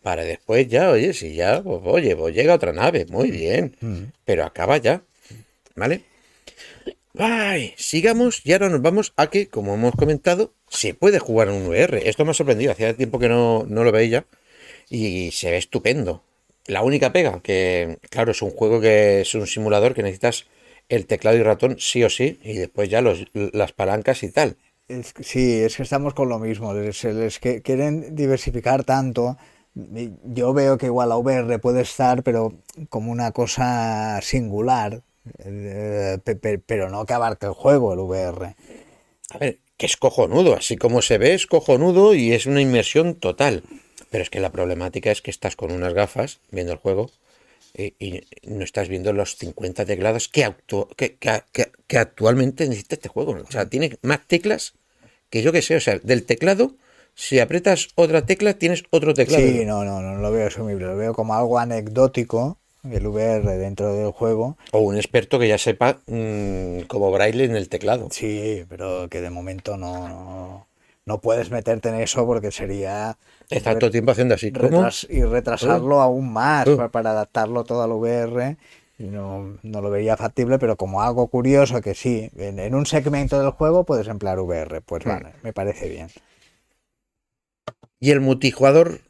Para después ya, oye, si ya, pues, oye, pues llega otra nave, muy bien. Pero acaba ya. ¿Vale? Ay, sigamos y ahora nos vamos a que, como hemos comentado, se puede jugar en un VR. Esto me ha sorprendido, hacía tiempo que no, no lo veía y se ve estupendo. La única pega, que claro, es un juego que es un simulador que necesitas el teclado y ratón sí o sí y después ya los, las palancas y tal. Es sí, es que estamos con lo mismo. Les que quieren diversificar tanto. Yo veo que igual la VR puede estar, pero como una cosa singular, eh, pe- pe- pero no que abarque el juego, el VR. A ver, que es cojonudo, así como se ve es cojonudo y es una inmersión total. Pero es que la problemática es que estás con unas gafas viendo el juego y, y no estás viendo los 50 teclados que, que, que- actualmente necesita este juego. O sea, tiene más teclas que yo que sé. O sea, del teclado si aprietas otra tecla, tienes otro teclado. Sí, no, no, no lo veo asumible, lo veo como algo anecdótico, el VR dentro del juego. O un experto que ya sepa mm, como braille en el teclado. Sí, pero que de momento no, no, no puedes meterte en eso porque sería Está todo el tiempo haciendo así. Y retrasarlo aún más Uh. para, para adaptarlo todo al VR. No, no lo vería factible, pero como algo curioso que sí, en, en un segmento del juego puedes emplear VR, pues Hmm. vale, me parece bien. Y el multijugador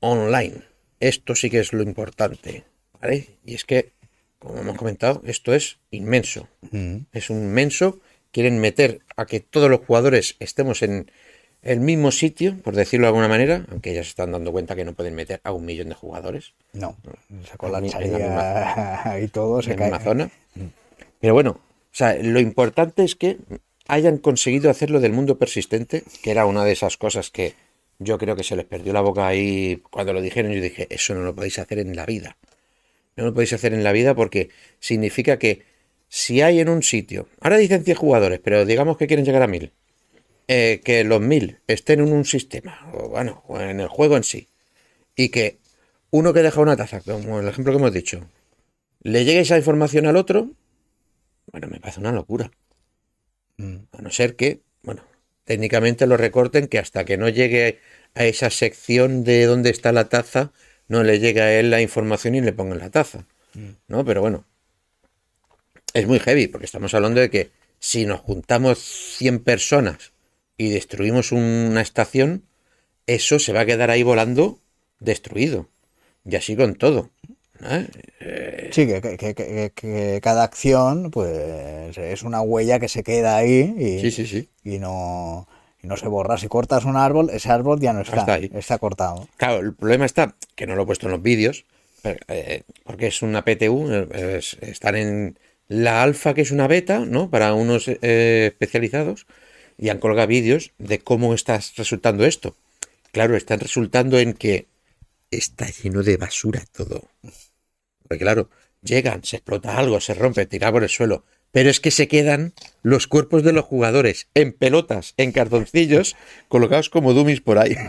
online. Esto sí que es lo importante. ¿Vale? Y es que, como hemos comentado, esto es inmenso. Mm. Es un inmenso. Quieren meter a que todos los jugadores estemos en el mismo sitio, por decirlo de alguna manera, aunque ya se están dando cuenta que no pueden meter a un millón de jugadores No, se En en colapsaría y todo en se la cae. misma zona. Pero bueno, o sea, lo importante es que hayan conseguido hacerlo del mundo persistente, que era una de esas cosas que yo creo que se les perdió la boca ahí cuando lo dijeron. Yo dije, eso no lo podéis hacer en la vida. No lo podéis hacer en la vida porque significa que si hay en un sitio, ahora dicen 100 jugadores, pero digamos que quieren llegar a 1000, eh, que los 1000 estén en un sistema, o bueno, en el juego en sí, y que uno que deja una taza, como el ejemplo que hemos dicho, le llegue esa información al otro, bueno, me parece una locura. Mm. A no ser que, bueno, técnicamente lo recorten que hasta que no llegue a esa sección de donde está la taza, no le llegue a él la información y le pongan la taza. ¿No? Pero bueno, es muy heavy porque estamos hablando de que si nos juntamos 100 personas y destruimos una estación, eso se va a quedar ahí volando destruido. Y así con todo. ¿no? Sí, que, que- que- que- que cada acción pues es una huella que se queda ahí y, Sí, sí, sí. y no, y no se borra. Si cortas un árbol, ese árbol ya no está, Está ahí. está cortado. Claro, el problema está, que no lo he puesto en los vídeos, pero, eh, porque es una PTU, es- están en la alfa, que es una beta, ¿no? Para unos eh, especializados, y han colgado vídeos de cómo está resultando esto. Claro, están resultando en que está lleno de basura todo. Porque claro, llegan, se explota algo, se rompe, tira por el suelo. Pero es que se quedan los cuerpos de los jugadores en pelotas, en cartoncillos, colocados como dummies por ahí.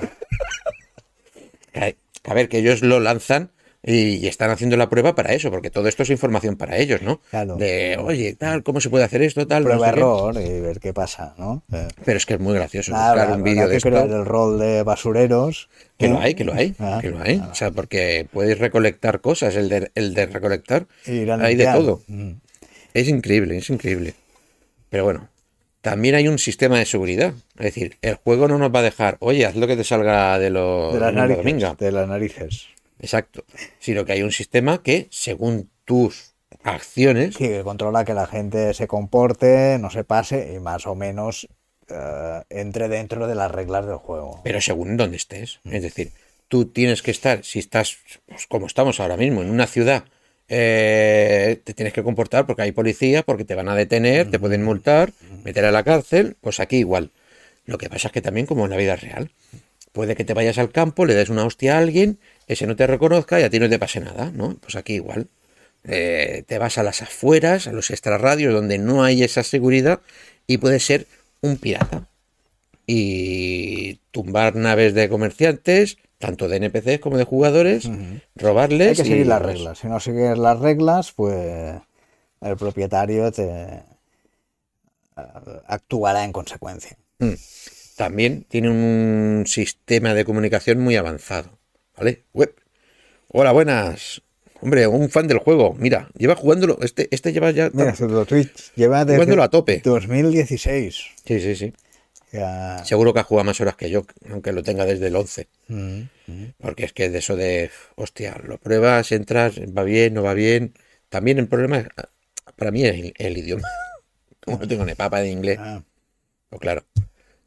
A ver, que ellos lo lanzan y, están haciendo la prueba para eso, porque todo esto es información para ellos, ¿no? Claro. De, oye, tal, ¿cómo se puede hacer esto? Tal, no sé Prueba qué. error y ver qué pasa, ¿no? Eh, Pero es que es muy gracioso nada, buscar un vídeo de que esto. el rol de basureros. Que lo ¿eh? hay, que lo hay, Ah, que lo hay. ah, O sea, porque puedes recolectar cosas, el de, el de recolectar, hay de todo. Mm. Es increíble, es increíble. Pero bueno, también hay un sistema de seguridad. Es decir, el juego no nos va a dejar, oye, haz lo que te salga de lo De las narices. dominga. De las narices. Exacto. Sino que hay un sistema que, según tus acciones, Sí, que controla que la gente se comporte, no se pase y más o menos eh, entre dentro de las reglas del juego. pero según dónde estés. Es decir, tú tienes que estar, si estás, pues, como estamos ahora mismo, en una ciudad, eh, te tienes que comportar porque hay policía, porque te van a detener, te pueden multar, meter a la cárcel, pues aquí igual. Lo que pasa es que también, como en la vida real, puede que te vayas al campo, le des una hostia a alguien, ese no te reconozca y a ti no te pase nada, ¿no? Pues aquí igual. Eh, te vas a las afueras, a los extrarradios donde no hay esa seguridad y puedes ser un pirata y tumbar naves de comerciantes, tanto de NPCs como de jugadores, robarles. Hay que y, seguir las reglas. Si no sigues las reglas, pues el propietario te eh, actuará en consecuencia. mm. También tiene un sistema de comunicación muy avanzado, ¿vale? Web. Hola, buenas. Hombre, un fan del juego. Mira, lleva jugándolo. Este, este lleva ya. Mira, Twitch lleva desde Jugándolo a tope. 2016. Sí, sí, sí. Ya- Seguro que ha jugado más horas que yo, aunque lo tenga desde el 11. Mm, mm. Porque es que de eso de, hostia, lo pruebas, entras, va bien, no va bien. También el problema es, para mí es el, el idioma. Como no tengo ni papa de inglés, Ah, pues claro,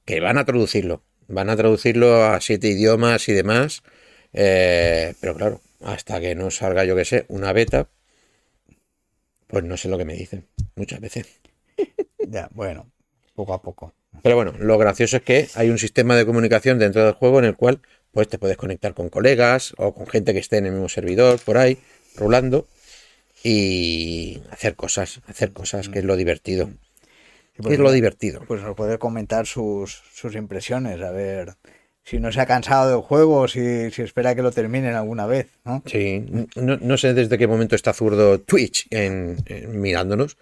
que van a traducirlo. Van a traducirlo a siete idiomas y demás. eh, pero claro, hasta que no salga, yo que sé, una beta, pues no sé lo que me dicen muchas veces. ya, bueno, poco a poco. Pero bueno, lo gracioso es que hay un sistema de comunicación dentro del juego en el cual pues te puedes conectar con colegas o con gente que esté en el mismo servidor por ahí, rulando y hacer cosas, hacer cosas, que es lo divertido. Que es lo divertido. Pues nos puede comentar sus, sus impresiones, a ver si no se ha cansado del juego o si, si espera que lo terminen alguna vez, ¿no? Sí, no, no sé desde qué momento está zurdo Twitch en, en mirándonos,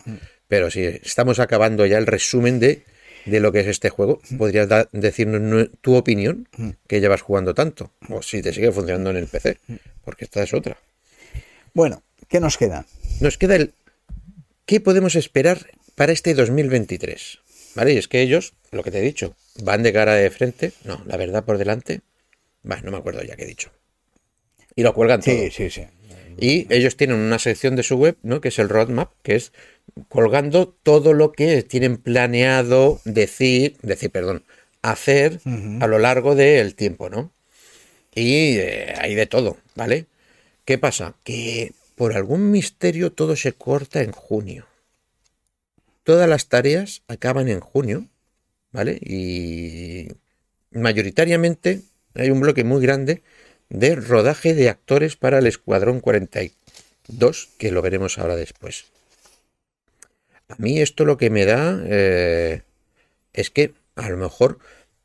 pero sí, estamos acabando ya el resumen de, de lo que es este juego. ¿Podrías da- decirnos tu opinión que llevas jugando tanto? O si te sigue funcionando en el PC, porque esta es otra. Bueno, ¿qué nos queda? Nos queda el ¿qué podemos esperar para este 2023? ¿Vale? Y es que ellos, lo que te he dicho, van de cara de frente, no, la verdad por delante, bah, no me acuerdo ya qué he dicho. Y lo cuelgan todo. Sí, sí, sí. Y ellos tienen una sección de su web, ¿no? Que es el roadmap, que es colgando todo lo que tienen planeado decir, decir, perdón, hacer a lo largo del tiempo, ¿no? Y eh, hay de todo, ¿vale? ¿Qué pasa? Que por algún misterio todo se corta en junio. Todas las tareas acaban en junio, ¿vale? Y mayoritariamente hay un bloque muy grande de rodaje de actores para el Escuadrón 42, que lo veremos ahora después. A mí esto lo que me da eh, es que a lo mejor,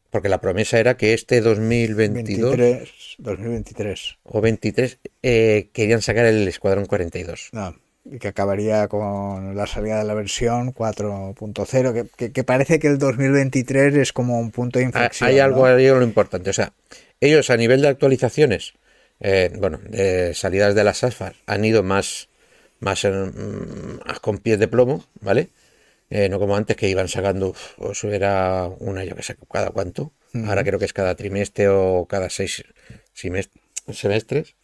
porque la promesa era que este 2022 23, 2023. o 23 eh, querían sacar el Escuadrón 42. No, y que acabaría con la salida de la versión 4.0, que, que, que parece que el 2023 es como un punto de inflexión. Hay algo ¿no? ahí lo importante. O sea, ellos a nivel de actualizaciones, eh, bueno, de salidas de las alfas, han ido más, más mm, con pies de plomo, ¿vale? Eh, no como antes que iban sacando, eso era una, yo que sé, cada cuánto. Ahora creo que es cada trimestre o cada seis semestres.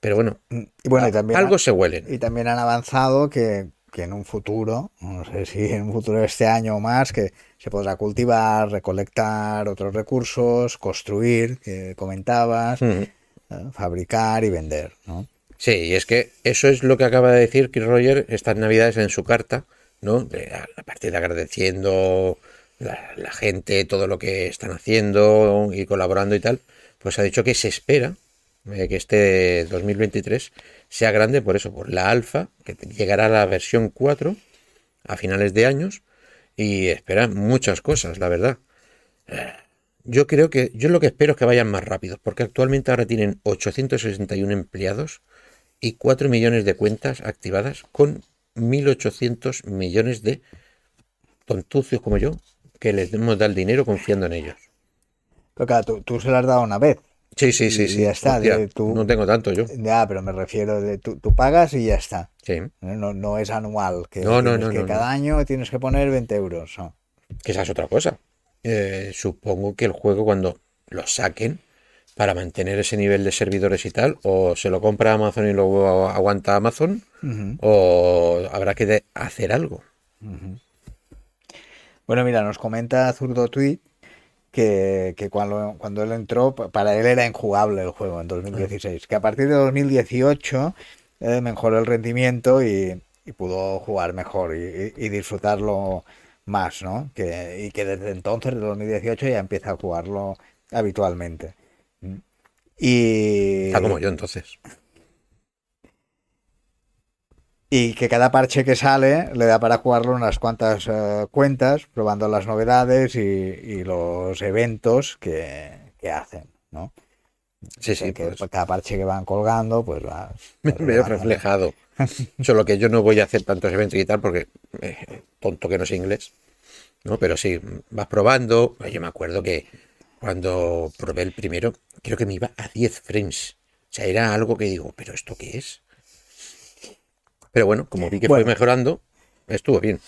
Pero bueno, Y bueno, y también, algo se huelen. y también han avanzado que, que en un futuro, no sé si en un futuro de este año o más, que se podrá cultivar, recolectar otros recursos, construir, que comentabas, fabricar y vender, ¿no? Sí, y es que eso es lo que acaba de decir Chris Roger estas navidades en su carta, ¿no? A, partir de agradeciendo la, la gente, todo lo que están haciendo y colaborando y tal, pues ha dicho que se espera eh, que este 2023 sea grande por eso, por la alfa, que llegará a la versión 4 a finales de años y espera muchas cosas, la verdad. Eh, Yo creo que, yo lo que espero es que vayan más rápidos, porque actualmente ahora tienen 861 empleados y 4 millones de cuentas activadas con 1.800 millones de tontucios como yo que les hemos dado el dinero confiando en ellos. Pero claro, tú, tú se lo has dado una vez. Sí, sí, sí, Y sí. ya está, Hostia, de- tú- No tengo tanto yo. Ya, pero me refiero de tú, tú pagas y ya está. Sí. No, no es anual, que, No, no, no, que no, cada año tienes que poner 20 euros. Que esa es otra cosa. Eh, supongo que el juego cuando lo saquen para mantener ese nivel de servidores y tal, o se lo compra Amazon y luego aguanta Amazon, o habrá que hacer algo. Bueno, mira, nos comenta Zurdo Tweet que, que cuando, cuando él entró, pa- para él era injugable el juego en 2016, que a partir de 2018 eh, mejoró el rendimiento y, y pudo jugar mejor y disfrutarlo más, ¿no? Que, y que desde entonces, de 2018, ya empieza a jugarlo habitualmente. Y, Está como yo entonces. y que cada parche que sale le da para jugarlo unas cuantas eh, cuentas, probando las novedades y, y los eventos que, que hacen, ¿no? Sí, O sea, sí, que pues, cada parche que van colgando, pues va. me veo reflejado. Solo que yo no voy a hacer tantos eventos y tal porque eh, tonto que no sé inglés. ¿no? Pero sí, vas probando. Yo me acuerdo que cuando probé el primero, creo que me iba a 10 frames. O sea, era algo que digo, ¿pero esto qué es? Pero bueno, como vi que Bueno. fue mejorando, estuvo bien.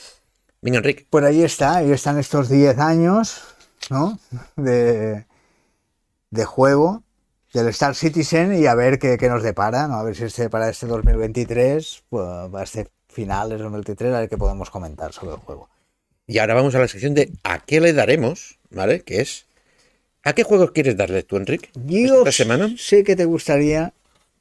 Venga, Enrique. Pues ahí está, ahí están estos 10 años, ¿no? De, de juego del Star Citizen y a ver qué, qué nos depara, ¿no? A ver si este para este 2023, pues para este final de 2023, a ver qué podemos comentar sobre el juego. Y ahora vamos a la sección de ¿a qué le daremos? ¿Vale? Que es ¿a qué juegos quieres darle tú, Enrique? Yo ¿Esta semana? sé que te gustaría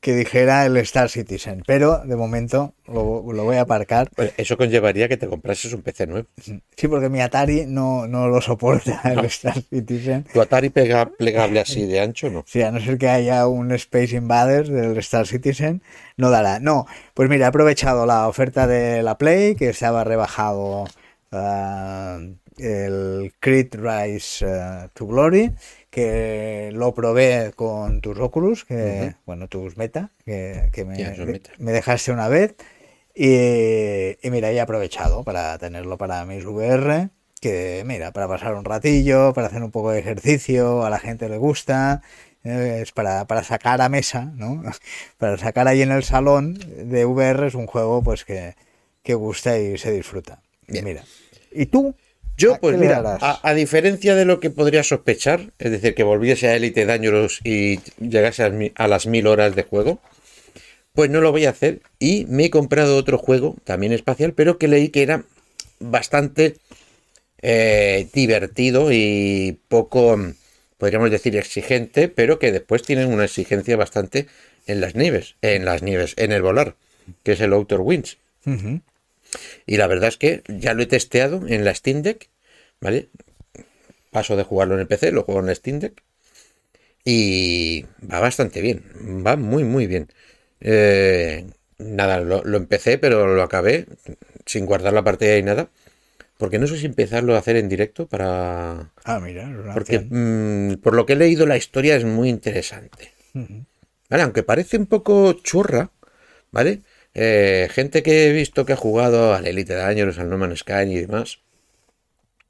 que dijera el Star Citizen, pero de momento lo, lo voy a aparcar. Eso conllevaría que te comprases un PC nuevo. Sí, porque mi Atari no, no lo soporta el Star Citizen. ¿Tu Atari pega plegable así de ancho no? Sí, a no ser que haya un Space Invaders del Star Citizen, no dará. No, pues mira, he aprovechado la oferta de la Play, que estaba rebajado ah, el Creed Rise ah, to Glory, que lo probé con tus Oculus, que, bueno, tus Meta, que, que me, Meta. me dejaste una vez. Y, y mira, he aprovechado para tenerlo para mis VR, que mira, para pasar un ratillo, para hacer un poco de ejercicio, a la gente le gusta, eh, es para, para sacar a mesa, ¿no? Para sacar ahí en el salón de VR es un juego pues que, que gusta y se disfruta. Bien. Mira. ¿Y tú? Yo, ¿A pues mira, a, a diferencia de lo que podría sospechar, es decir, que volviese a Elite Dangerous y llegase a, las mil horas de juego, pues no lo voy a hacer. Y me he comprado otro juego, también espacial, pero que leí que era bastante eh, divertido y poco, podríamos decir, exigente, pero que después tienen una exigencia bastante en las nieves, en las nieves, en el volar, que es el Outer Winds. Y la verdad es que ya lo he testeado en la Steam Deck, ¿vale? Paso de jugarlo en el PC, lo juego en la Steam Deck. Y va bastante bien, va muy, muy bien. Eh, nada, lo, lo empecé, pero lo acabé sin guardar la partida y nada. Porque no sé si empezarlo a hacer en directo para... Ah, mira, Porque mm, por lo que he leído la historia es muy interesante. ¿Vale? Aunque parece un poco churra, ¿vale? Eh, gente que he visto que ha jugado al Elite Dangerous, al No Man's Sky y demás,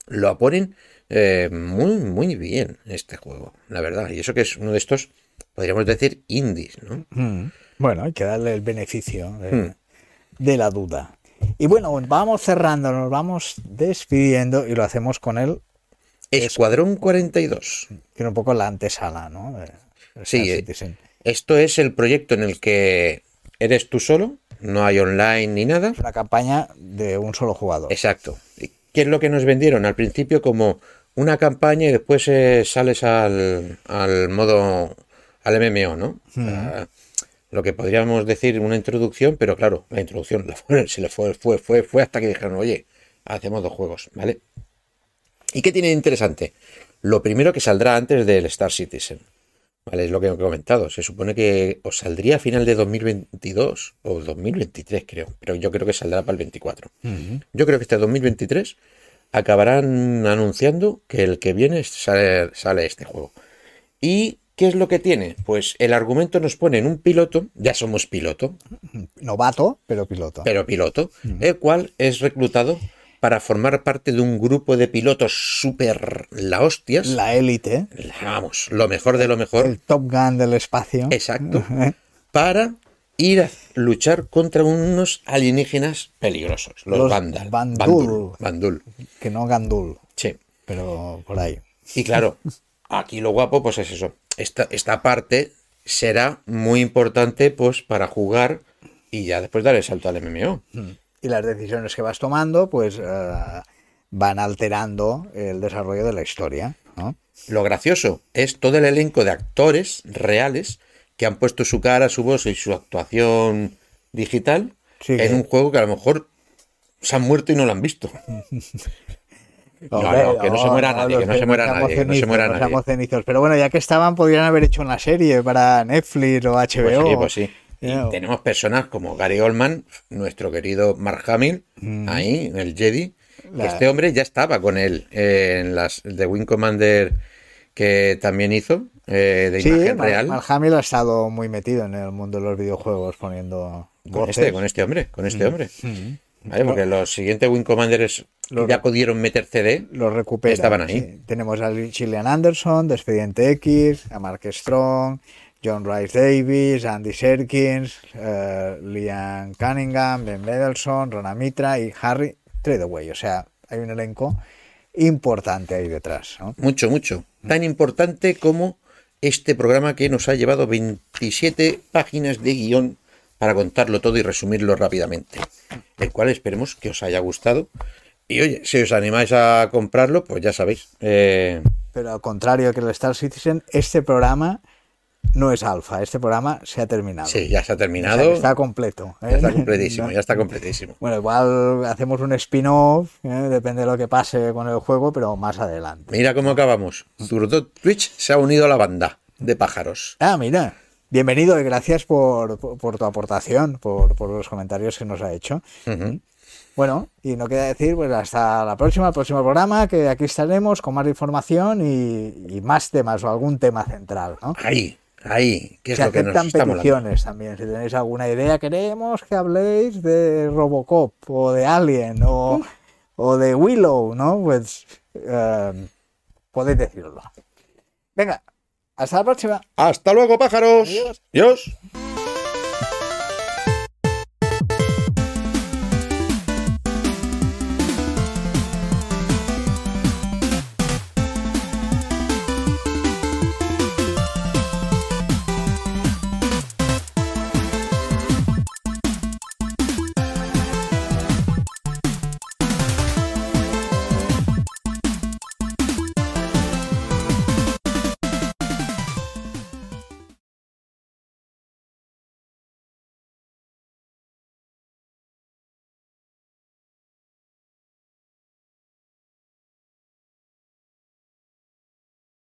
lo ponen eh, muy, muy bien este juego, la verdad. Y eso que es uno de estos, podríamos decir, indies, ¿no? Mm. Bueno, hay que darle el beneficio de, Mm. de la duda. Y bueno, vamos cerrando, nos vamos despidiendo y lo hacemos con él, Escuadrón 42. que era un poco la antesala, ¿no? De- de Sí, Star eh, Citizen. Esto es el proyecto en el que eres tú solo, no hay online ni nada. Una campaña de un solo jugador. Exacto. ¿Y ¿Qué es lo que nos vendieron? Al principio como una campaña y después eh, sales al, al modo, al MMO, ¿no? Ah, lo que podríamos decir una introducción, pero claro, la introducción la fue- se le fue, fue, fue, fue hasta que dijeron, oye, hacemos dos juegos, ¿vale? ¿Y qué tiene de interesante? Lo primero que saldrá antes del Star Citizen. ¿Vale? Es lo que he comentado. Se supone que os saldría a final de 2022 o 2023, creo. Pero yo creo que saldrá para el 24. Ujú. Yo creo que este 2023 acabarán anunciando que el que viene sale, sale este juego. ¿Y qué es lo que tiene? Pues el argumento nos pone en un piloto, ya somos piloto, Novato, pero piloto. pero piloto, el cual es reclutado para formar parte de un grupo de pilotos súper la hostias. La élite, Vamos, lo mejor de lo mejor. el Top Gun del espacio. Exacto. Para ir a luchar contra unos alienígenas peligrosos, los, Los Vandal. Bandul. Bandul. Bandul. Que no Gandul, Sí. pero por ahí. Y claro, aquí lo guapo, pues es eso. Esta, esta parte será muy importante, pues, para jugar y ya después dar el salto al MMO. Y las decisiones que vas tomando, pues eh, van alterando el desarrollo de la historia. ¿no? Lo gracioso es todo el elenco de actores reales que han puesto su cara, su voz y su actuación digital Sí, en un juego que a lo mejor se han muerto y no lo han visto. No, no, que no se muera nadie, que no se muera nadie, que no se muera nadie. Pero bueno, ya que estaban, podrían haber hecho una serie para Netflix o Pues HBO. sí, pues sí. Y tenemos personas como Gary Oldman, nuestro querido Mark Hamill, ahí, el Jedi. Mm. La- Este hombre ya estaba con él eh, en las de Wing Commander que también hizo, eh, de Sí, imagen Mark- real. Mark Hamill ha estado muy metido en el mundo de los videojuegos poniendo Con voces. este, con este hombre, con este hombre. Mm. ¿Vale? Porque los siguientes Wing Commanders Los- ya pudieron meter CD. Lo recupera. Estaban ahí. sí. Tenemos a Gillian Anderson de Expediente X, a Mark Strong, John Rice Davis, Andy Serkins, eh, Liam Cunningham, Ben Mendelsohn, Rona Mitra y Harry Treadaway. O sea, hay un elenco importante ahí detrás. ¿no? Mucho, mucho. Tan importante como este programa que nos ha llevado 27 páginas de guion para contarlo todo y resumirlo rápidamente. El cual esperemos que os haya gustado. Y oye, si os animáis a comprarlo, pues ya sabéis. eh, Pero al contrario que el Star Citizen, este programa no es alfa. Este programa se ha terminado. sí, ya se ha O sea, terminado. está completo. ¿eh? Ya está completísimo, No- ya está completísimo. Bueno, igual hacemos un spin-off, ¿eh? depende de lo que pase con el juego, pero más adelante. Mira cómo acabamos. Zurdo Twitch se ha unido a la banda de pájaros. Ah, mira. Bienvenido y gracias por, por- por tu aportación, por, por los comentarios que nos ha hecho. Bueno, y no queda decir, pues hasta la próxima, el próximo programa, que aquí estaremos con más información y, y más temas o algún tema central, ¿no? Ahí, ahí, que es Se lo que nos estamos peticiones también. Si tenéis alguna idea, queremos que habléis de Robocop o de Alien o, o de Willow, ¿no? Pues eh, podéis decirlo. Venga, hasta la próxima. Hasta luego, pájaros. Adiós. Adiós.